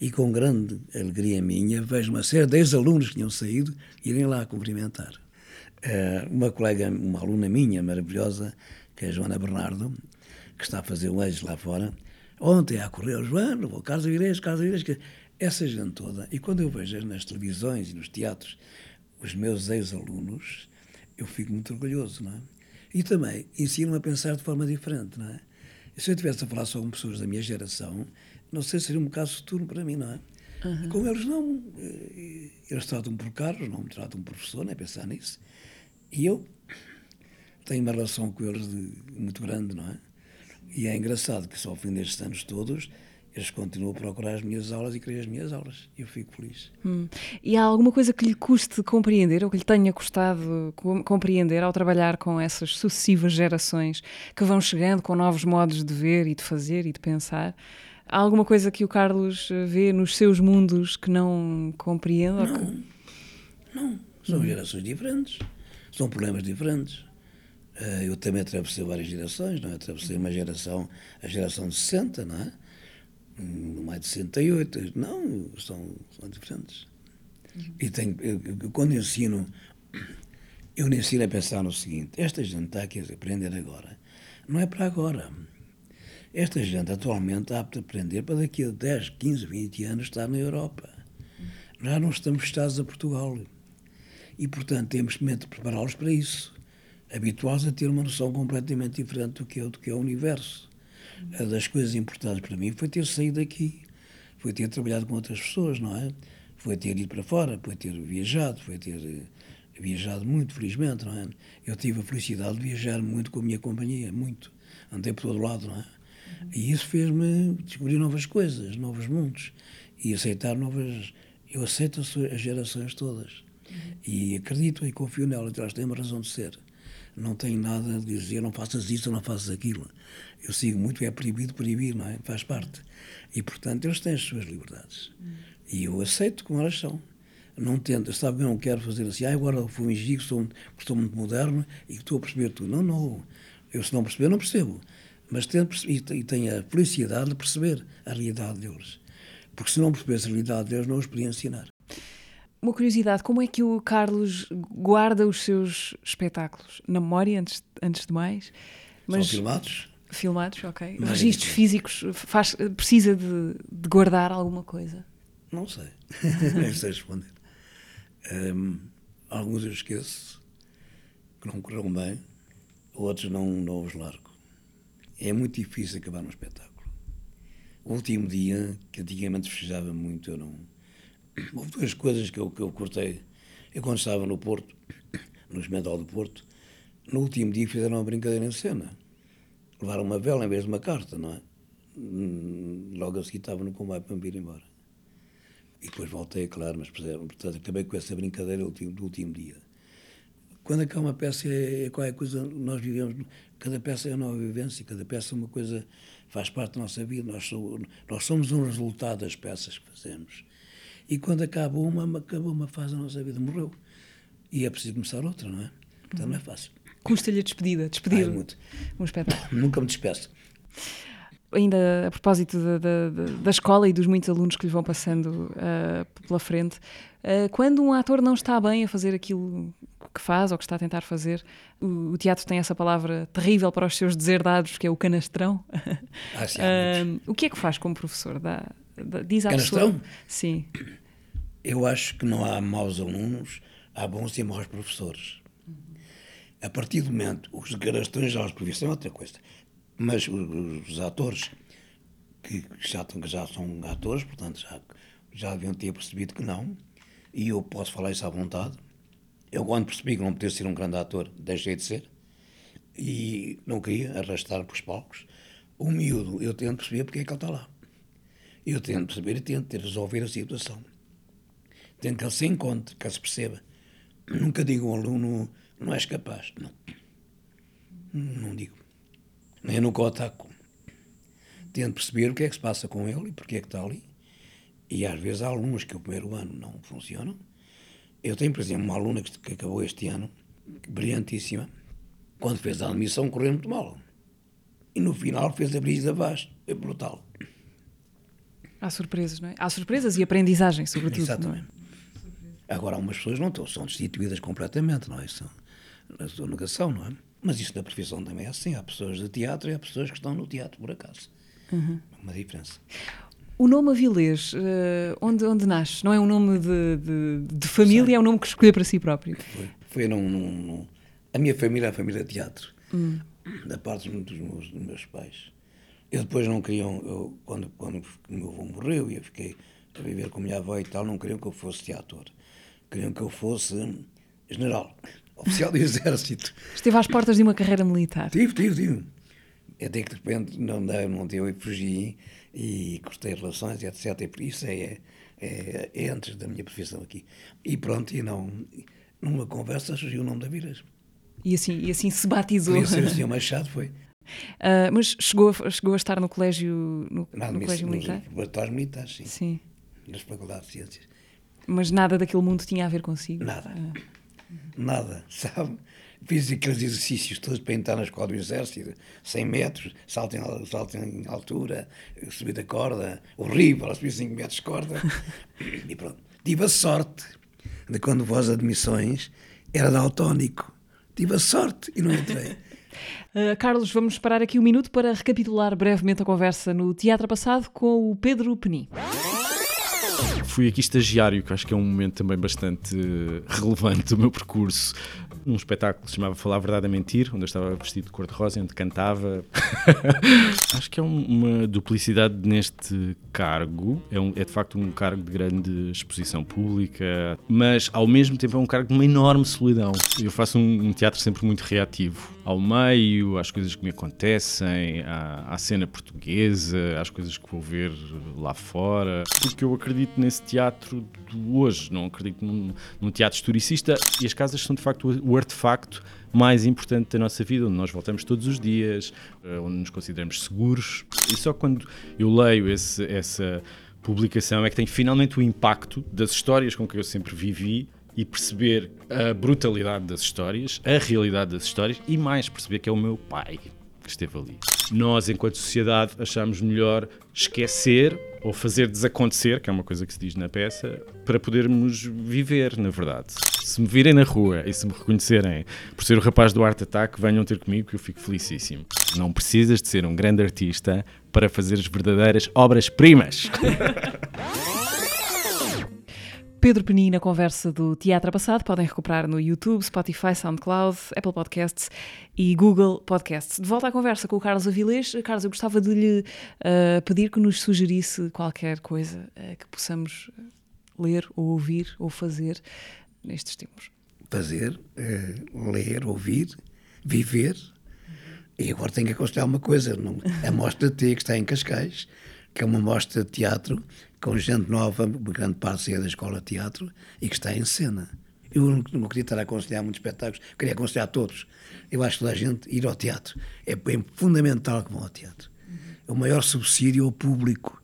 e com grande alegria minha vejo uma série de ex-alunos que tinham saído irem lá cumprimentar. Eh, uma colega, uma aluna minha maravilhosa, que é a Joana Bernardo, que está a fazer o EJS lá fora, ontem a correr, Joana, vou Carlos Avilés, Carlos que essa gente toda, e quando eu vejo nas televisões e nos teatros os meus ex-alunos, eu fico muito orgulhoso, não é? E também ensino-me a pensar de forma diferente, não é? E se eu estivesse a falar só com pessoas da minha geração, não sei se seria um bocado futuro para mim, não é? Uhum. Com eles não. Eh, eles tratam por carros, não me tratam por professor, nem pensar nisso. E eu tenho uma relação com eles de, muito grande, não é? E é engraçado que só ao fim destes anos todos eles continuam a procurar as minhas aulas e querer as minhas aulas. E eu fico feliz. Hum. E há alguma coisa que lhe custe compreender ou que lhe tenha custado compreender ao trabalhar com essas sucessivas gerações que vão chegando com novos modos de ver e de fazer e de pensar? Há alguma coisa que o Carlos vê nos seus mundos que não compreende? Não, que... não. São hum. gerações diferentes são problemas diferentes. Eh, eu também atravessei várias gerações, não é? Atravessei uma geração, a geração de 60, não é? No mais de 68, não, são, são diferentes. E tenho, eu, quando ensino, eu ensino a pensar no seguinte: esta gente está aqui a aprender agora, não é para agora. Esta gente atualmente apta a aprender para daqui a 10, 15, 20 anos estar na Europa. Já não estamos fechados a Portugal. E, portanto, temos de prepará-los para isso. habituados a ter uma noção completamente diferente do que é, do que é o universo. Uma das coisas importantes para mim foi ter saído daqui, foi ter trabalhado com outras pessoas, não é? Foi ter ido para fora, foi ter viajado, foi ter eh, viajado muito, felizmente, não é? Eu tive a felicidade de viajar muito com a minha companhia, muito. Andei por todo lado, não é? E isso fez-me descobrir novas coisas, novos mundos e aceitar novas. Eu aceito as gerações todas e acredito e confio nelas, elas têm uma razão de ser. Não tenho nada de dizer, não faças isso não faças aquilo. Eu sigo muito, é proibido proibir, não é? Faz parte. E, portanto, eles têm as suas liberdades. E eu aceito como elas são. Não tento, sabe, eu não quero fazer assim, ah, agora vou fingir que sou, que sou muito moderno e que estou a perceber tudo. Não, não. Eu, se não perceber, não percebo mas tento e tenho a felicidade de perceber a realidade deles. Porque se não percebesse a realidade deles, não os podia ensinar. Uma curiosidade, como é que o Carlos guarda os seus espetáculos? Na memória, antes, antes de mais? Mas, São filmados? Filmados, ok. Mas Registros físicos, faz, precisa de, de, guardar alguma coisa? Não sei. Nem sei responder. Um, alguns eu esqueço, que não correram bem, outros não, não os largo é muito difícil acabar um espetáculo. O último dia, que antigamente festejava muito, eu não. Houve duas coisas que eu, que eu cortei. Eu, quando estava no Porto, no Experimental do Porto, no último dia fizeram uma brincadeira em cena. Levaram uma vela em vez de uma carta, não é? Hum, logo a seguir estava no combate para me ir embora. E depois voltei, claro, mas portanto, acabei com essa brincadeira do último, do último dia. Quando acaba uma peça é, é qualquer coisa, nós vivemos, cada peça é uma nova vivência, cada peça é uma coisa, faz parte da nossa vida, nós, nós somos um resultado das peças que fazemos. E quando acaba uma, acabou uma fase da nossa vida, morreu. E é preciso começar outra, não é? Então não é fácil. Custa-lhe a despedida, despedir Ai, muito. um espetáculo. Nunca me despeço. Ainda a propósito da, da, da, escola e dos muitos alunos que lhe vão passando uh, pela frente, uh, quando um ator não está bem a fazer aquilo que faz ou que está a tentar fazer. O, o, teatro tem essa palavra terrível para os seus deserdados, que é o canastrão. Ah, sim, uh, o que é que faz como professor? Dá, dá, diz à canastrão? pessoa. Sim. Eu acho que não há maus alunos, há bons e maus professores. A partir do momento, os canastrões já os professores é outra coisa. Mas os, os atores que já, que já são atores, portanto já, já deviam ter percebido que não, e eu posso falar isso à vontade, eu, quando percebi que não podia ser um grande ator, deixei de ser e não queria arrastar para os palcos. O miúdo, eu tento perceber porque é que ele está lá. Eu tento perceber e tento resolver a situação. Tento que ele se encontre, que ele se perceba. Nunca digo ao aluno, não és capaz. Não. Não digo. Nem nunca o ataco. Tento perceber o que é que se passa com ele e porque é que está ali. E às vezes há alunos que o primeiro ano não funcionam eu tenho, por exemplo, uma aluna que, que acabou este ano, brilhantíssima, quando fez a admissão correu muito mal. E no final fez a brisa abaixo. É brutal. Há surpresas, não é? Há surpresas e aprendizagem, sobretudo. Exatamente. É? Agora, algumas pessoas não estão, são destituídas completamente, não é? São, na sua negação, não é? Mas isso na profissão também é assim. Há pessoas de teatro e há pessoas que estão no teatro, por acaso. Uhum. Uma diferença. O nome Avilés, uh, onde, onde nasce? Não é um nome de, de, de família, é um nome que escolheu para si próprio. Foi, foi num, num, a minha família é a família de teatro, hum. da parte dos meus, dos meus pais. Eu depois não queriam, eu, quando, quando o meu avô morreu e eu fiquei a viver com a minha avó e tal, não queriam que eu fosse teatro. Queriam que eu fosse general, oficial do exército. Esteve às portas de uma carreira militar. Tive, tive, tive. Até que de repente não deu, não deu e fugi e cortei relações, etc. E por isso é, é, é, antes da minha profissão aqui. E pronto, e não, numa conversa surgiu o nome da Viras. E assim, e assim se batizou. Podia ser o senhor Machado, foi. Uh, mas chegou, chegou a estar no colégio, no, no colégio militar? Nos laboratórios militares, sim. Sim. Nas faculdades de ciências. Mas nada daquele mundo tinha a ver consigo? Nada. Uh. Nada, sabe? Fiz aqueles exercícios todos para entrar na escola do exército, 100 metros, salto em, salto em altura, subir da corda, horrível, subir 5 metros de corda. e pronto. Tive a sorte de quando vós admissões era daltónico. Tive a sorte e não entrei. Uh, Carlos, vamos parar aqui um minuto para recapitular brevemente a conversa no teatro passado com o Pedro Penin fui aqui estagiário, que acho que é um momento também bastante relevante do meu percurso. Num espetáculo que se chamava Falar a Verdade a Mentir, onde eu estava vestido de cor-de-rosa, onde cantava. Acho que é um, uma duplicidade neste cargo. É, um, é, de facto um cargo de grande exposição pública, mas ao mesmo tempo é um cargo de uma enorme solidão. Eu faço um, um teatro sempre muito reativo ao meio, às coisas que me acontecem, à, à cena portuguesa, às coisas que vou ver lá fora. Porque eu acredito nesse teatro de hoje, não acredito num, num teatro historicista e as casas são de facto o artefacto mais importante da nossa vida, onde nós voltamos todos os dias, eh, onde nos consideramos seguros. E só quando eu leio esse, essa publicação é que tem finalmente o impacto das histórias com que eu sempre vivi e perceber a brutalidade das histórias, a realidade das histórias e mais perceber que é o meu pai que esteve ali. Nós, enquanto sociedade, achamos melhor esquecer ou fazer desacontecer, que é uma coisa que se diz na peça, para podermos viver, na verdade. Se me virem na rua e se me reconhecerem por ser o rapaz do Art Attack, venham ter comigo que eu fico felicíssimo. Não precisas de ser um grande artista para fazer as verdadeiras obras-primas. Pedro Penin na conversa do Teatro Passado podem recuperar no YouTube, Spotify, SoundCloud, Apple Podcasts e Google Podcasts. De volta à conversa com o Carlos Avilés. Carlos, eu gostava de lhe uh, pedir que nos sugerisse qualquer coisa uh, que possamos ler ou ouvir ou fazer nestes tempos. Fazer, uh, ler, ouvir, viver. E agora tenho que aconselhar uma coisa: a Mostra T, que está em Cascais, que é uma mostra de teatro com gente nova, grande parte é da escola de teatro e que está em cena. Eu não queria estar a aconselhar muitos espetáculos, queria aconselhar todos. Eu acho que toda a gente ir ao teatro. É, é fundamental que vão ao teatro. Uhum. O maior subsídio é o público,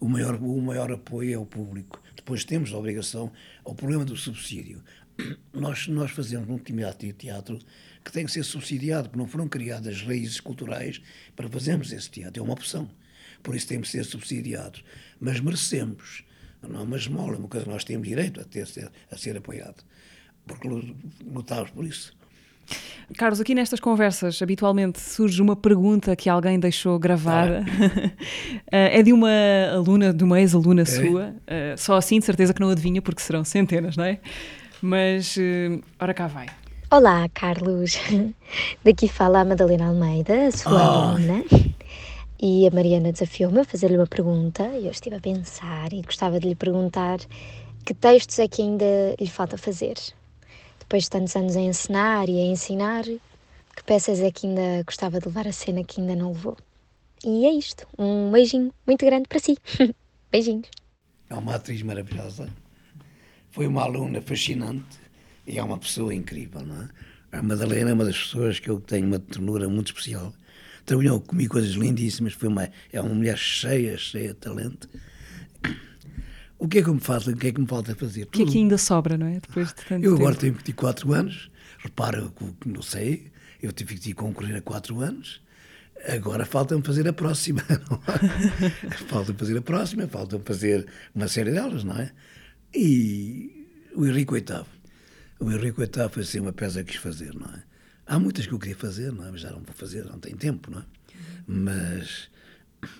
o maior, o maior apoio é o público. Depois temos a obrigação, o problema do subsídio. Nós, nós fazemos um de teatro que tem que ser subsidiado, porque não foram criadas raízes culturais para fazermos esse teatro. É uma opção por isso temos de ser subsidiados. Mas merecemos. Não é uma esmola, é uma coisa que nós temos direito a, ter, a ser apoiado. Porque lutamos por isso. Carlos, aqui nestas conversas, habitualmente surge uma pergunta que alguém deixou gravada. Ah. é de uma aluna, de uma ex-aluna é. sua. Uh, só assim, de certeza que não adivinha, porque serão centenas, não é? Mas, uh, ora cá vai. Olá, Carlos. Daqui fala a Madalena Almeida, a sua oh. aluna. E a Mariana desafiou-me a fazer-lhe uma pergunta e eu estive a pensar e gostava de lhe perguntar que textos é que ainda lhe falta fazer. Depois de tantos anos a ensinar e a ensinar, que peças é que ainda gostava de levar a cena que ainda não levou? E é isto. Um beijinho muito grande para si. Beijinhos. É uma atriz maravilhosa. Foi uma aluna fascinante e é uma pessoa incrível, não é? A Madalena é uma das pessoas que eu tenho uma ternura muito especial trabalhou comigo coisas lindíssimas, foi uma, é uma mulher cheia, cheia de talento. O que é que me falta? O que é que me falta fazer? O que é que ainda sobra, não é? Depois de tanto eu agora tempo. tenho 24 anos, repara que não sei, eu tive que concorrer a 4 anos, agora falta-me fazer a próxima. falta-me fazer a próxima, falta-me fazer uma série delas, não é? E o Henrique VIII. O Henrique VIII foi assim uma peça que quis fazer, não é? Há muitas que eu queria fazer, não é? mas já não vou fazer, não tenho tempo, não é? Mas,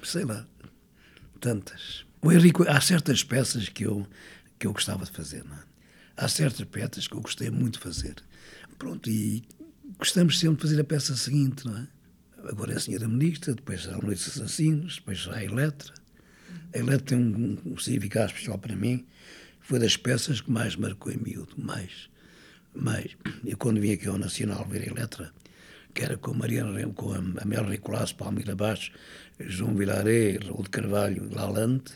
sei lá, tantas. O Henrique, há certas peças que eu, que eu gostava de fazer, não é? Há certas peças que eu gostei muito de fazer. Pronto, e gostamos sempre de fazer a peça seguinte, não é? Agora é a Senhora Ministra, depois há Noites Assassinos, depois há a Eletra. A Eletra tem um, um significado especial para mim. Foi das peças que mais marcou em miúdo, mais. Mas eu quando vim aqui ao Nacional ver a Eletra, que era com Mariana com a Mel Ricolasso, Palmeira Baixo, João Vilaré, Raul de Carvalho, Lalande,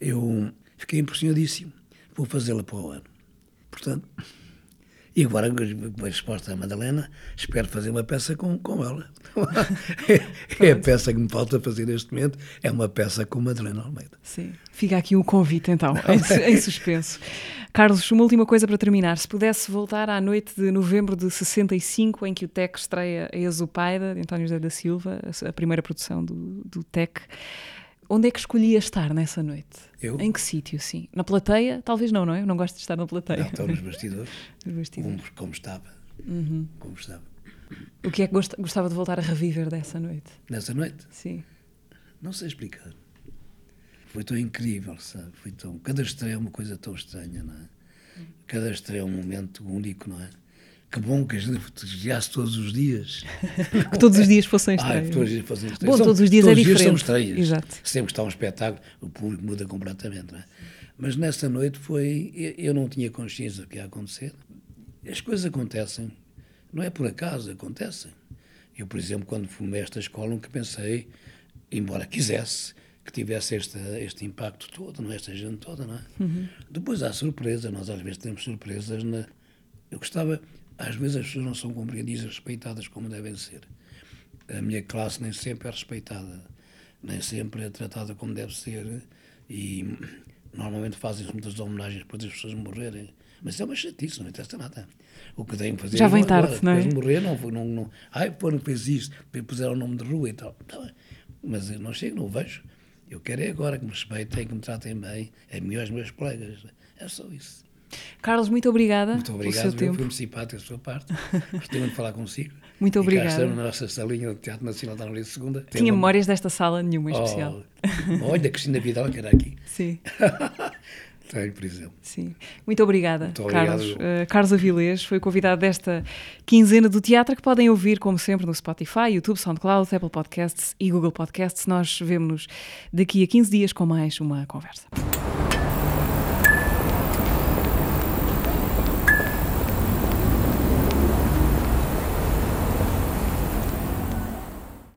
eu fiquei impressionadíssimo. Vou fazê-la para o ano. Portanto, e agora, a resposta à Madalena, espero fazer uma peça com, com ela. é, a peça que me falta fazer neste momento, é uma peça com Madalena Almeida. Sim. Fica aqui o convite, então, em, em suspenso. Carlos, uma última coisa para terminar. Se pudesse voltar à noite de novembro de 65, em que o TEC estreia a Exupaida, de António José da Silva, a primeira produção do, do TEC, Onde é que escolhia estar nessa noite? Eu? Em que sítio, sim? Na plateia? Talvez não, não é? Eu não gosto de estar na plateia. Não, estou nos bastidores. nos bastidores. Como, como estava. Uhum. Como estava. O que é que gostava de voltar a reviver dessa noite? Nessa noite? Sim. Não sei explicar. Foi tão incrível, sabe? Foi tão... Cada estreia é uma coisa tão estranha, não é? Cada estreia é um momento único, não é? Que bom que a gente festejasse todos os dias. que todos os dias fossem Ah, estreias. todos os dias fossem estreias. Bom, São- todos os dias é todos os dias são diferente. estreias. Exato. Sempre que está um espetáculo, o público muda completamente. Não é? Mas nessa noite foi. eu- não tinha consciência do que ia acontecer. As coisas acontecem. Não é por acaso, acontecem. Eu, por exemplo, quando a esta escola, nunca pensei, embora quisesse, que tivesse este, este impacto todo, não é? esta gente toda, não é? Depois há surpresa, nós às vezes temos surpresas. Na... Eu gostava, às vezes as pessoas não são compreendidas e respeitadas como devem ser. A minha classe nem sempre é respeitada, nem sempre é tratada como deve ser e normalmente fazem-se muitas homenagens para as pessoas morrerem. Mas isso é uma chatice, não interessa nada. O que têm que fazer Já vem agora, tarde, não é? depois de morrer, não, foi- não, não, ai, foram, fez isto, puseram o nome de rua e tal. Tá. Mas eu não chego, não vejo. Eu quero é agora que me respeitem, que me tratem bem, a mim e aos meus colegas. É só isso. Carlos, muito obrigada Muito obrigado, seu eu tempo. fui muito simpático da sua parte. Gostei muito de falar consigo. Muito E cá obrigada. estamos na nossa salinha do Teatro Nacional da Maria Segunda. Tinha uma- memórias desta sala nenhuma em especial. Oh, olha, Cristina Vidal, que era aqui. Sim, Tenho, por exemplo. sim. Muito obrigada, Muito Carlos. Uh, Carlos Avilés foi convidado desta quinzena do teatro que podem ouvir, como sempre, no Spotify, YouTube, SoundCloud, Apple Podcasts e Google Podcasts. Nós vemos-nos daqui a 15 dias com mais uma conversa.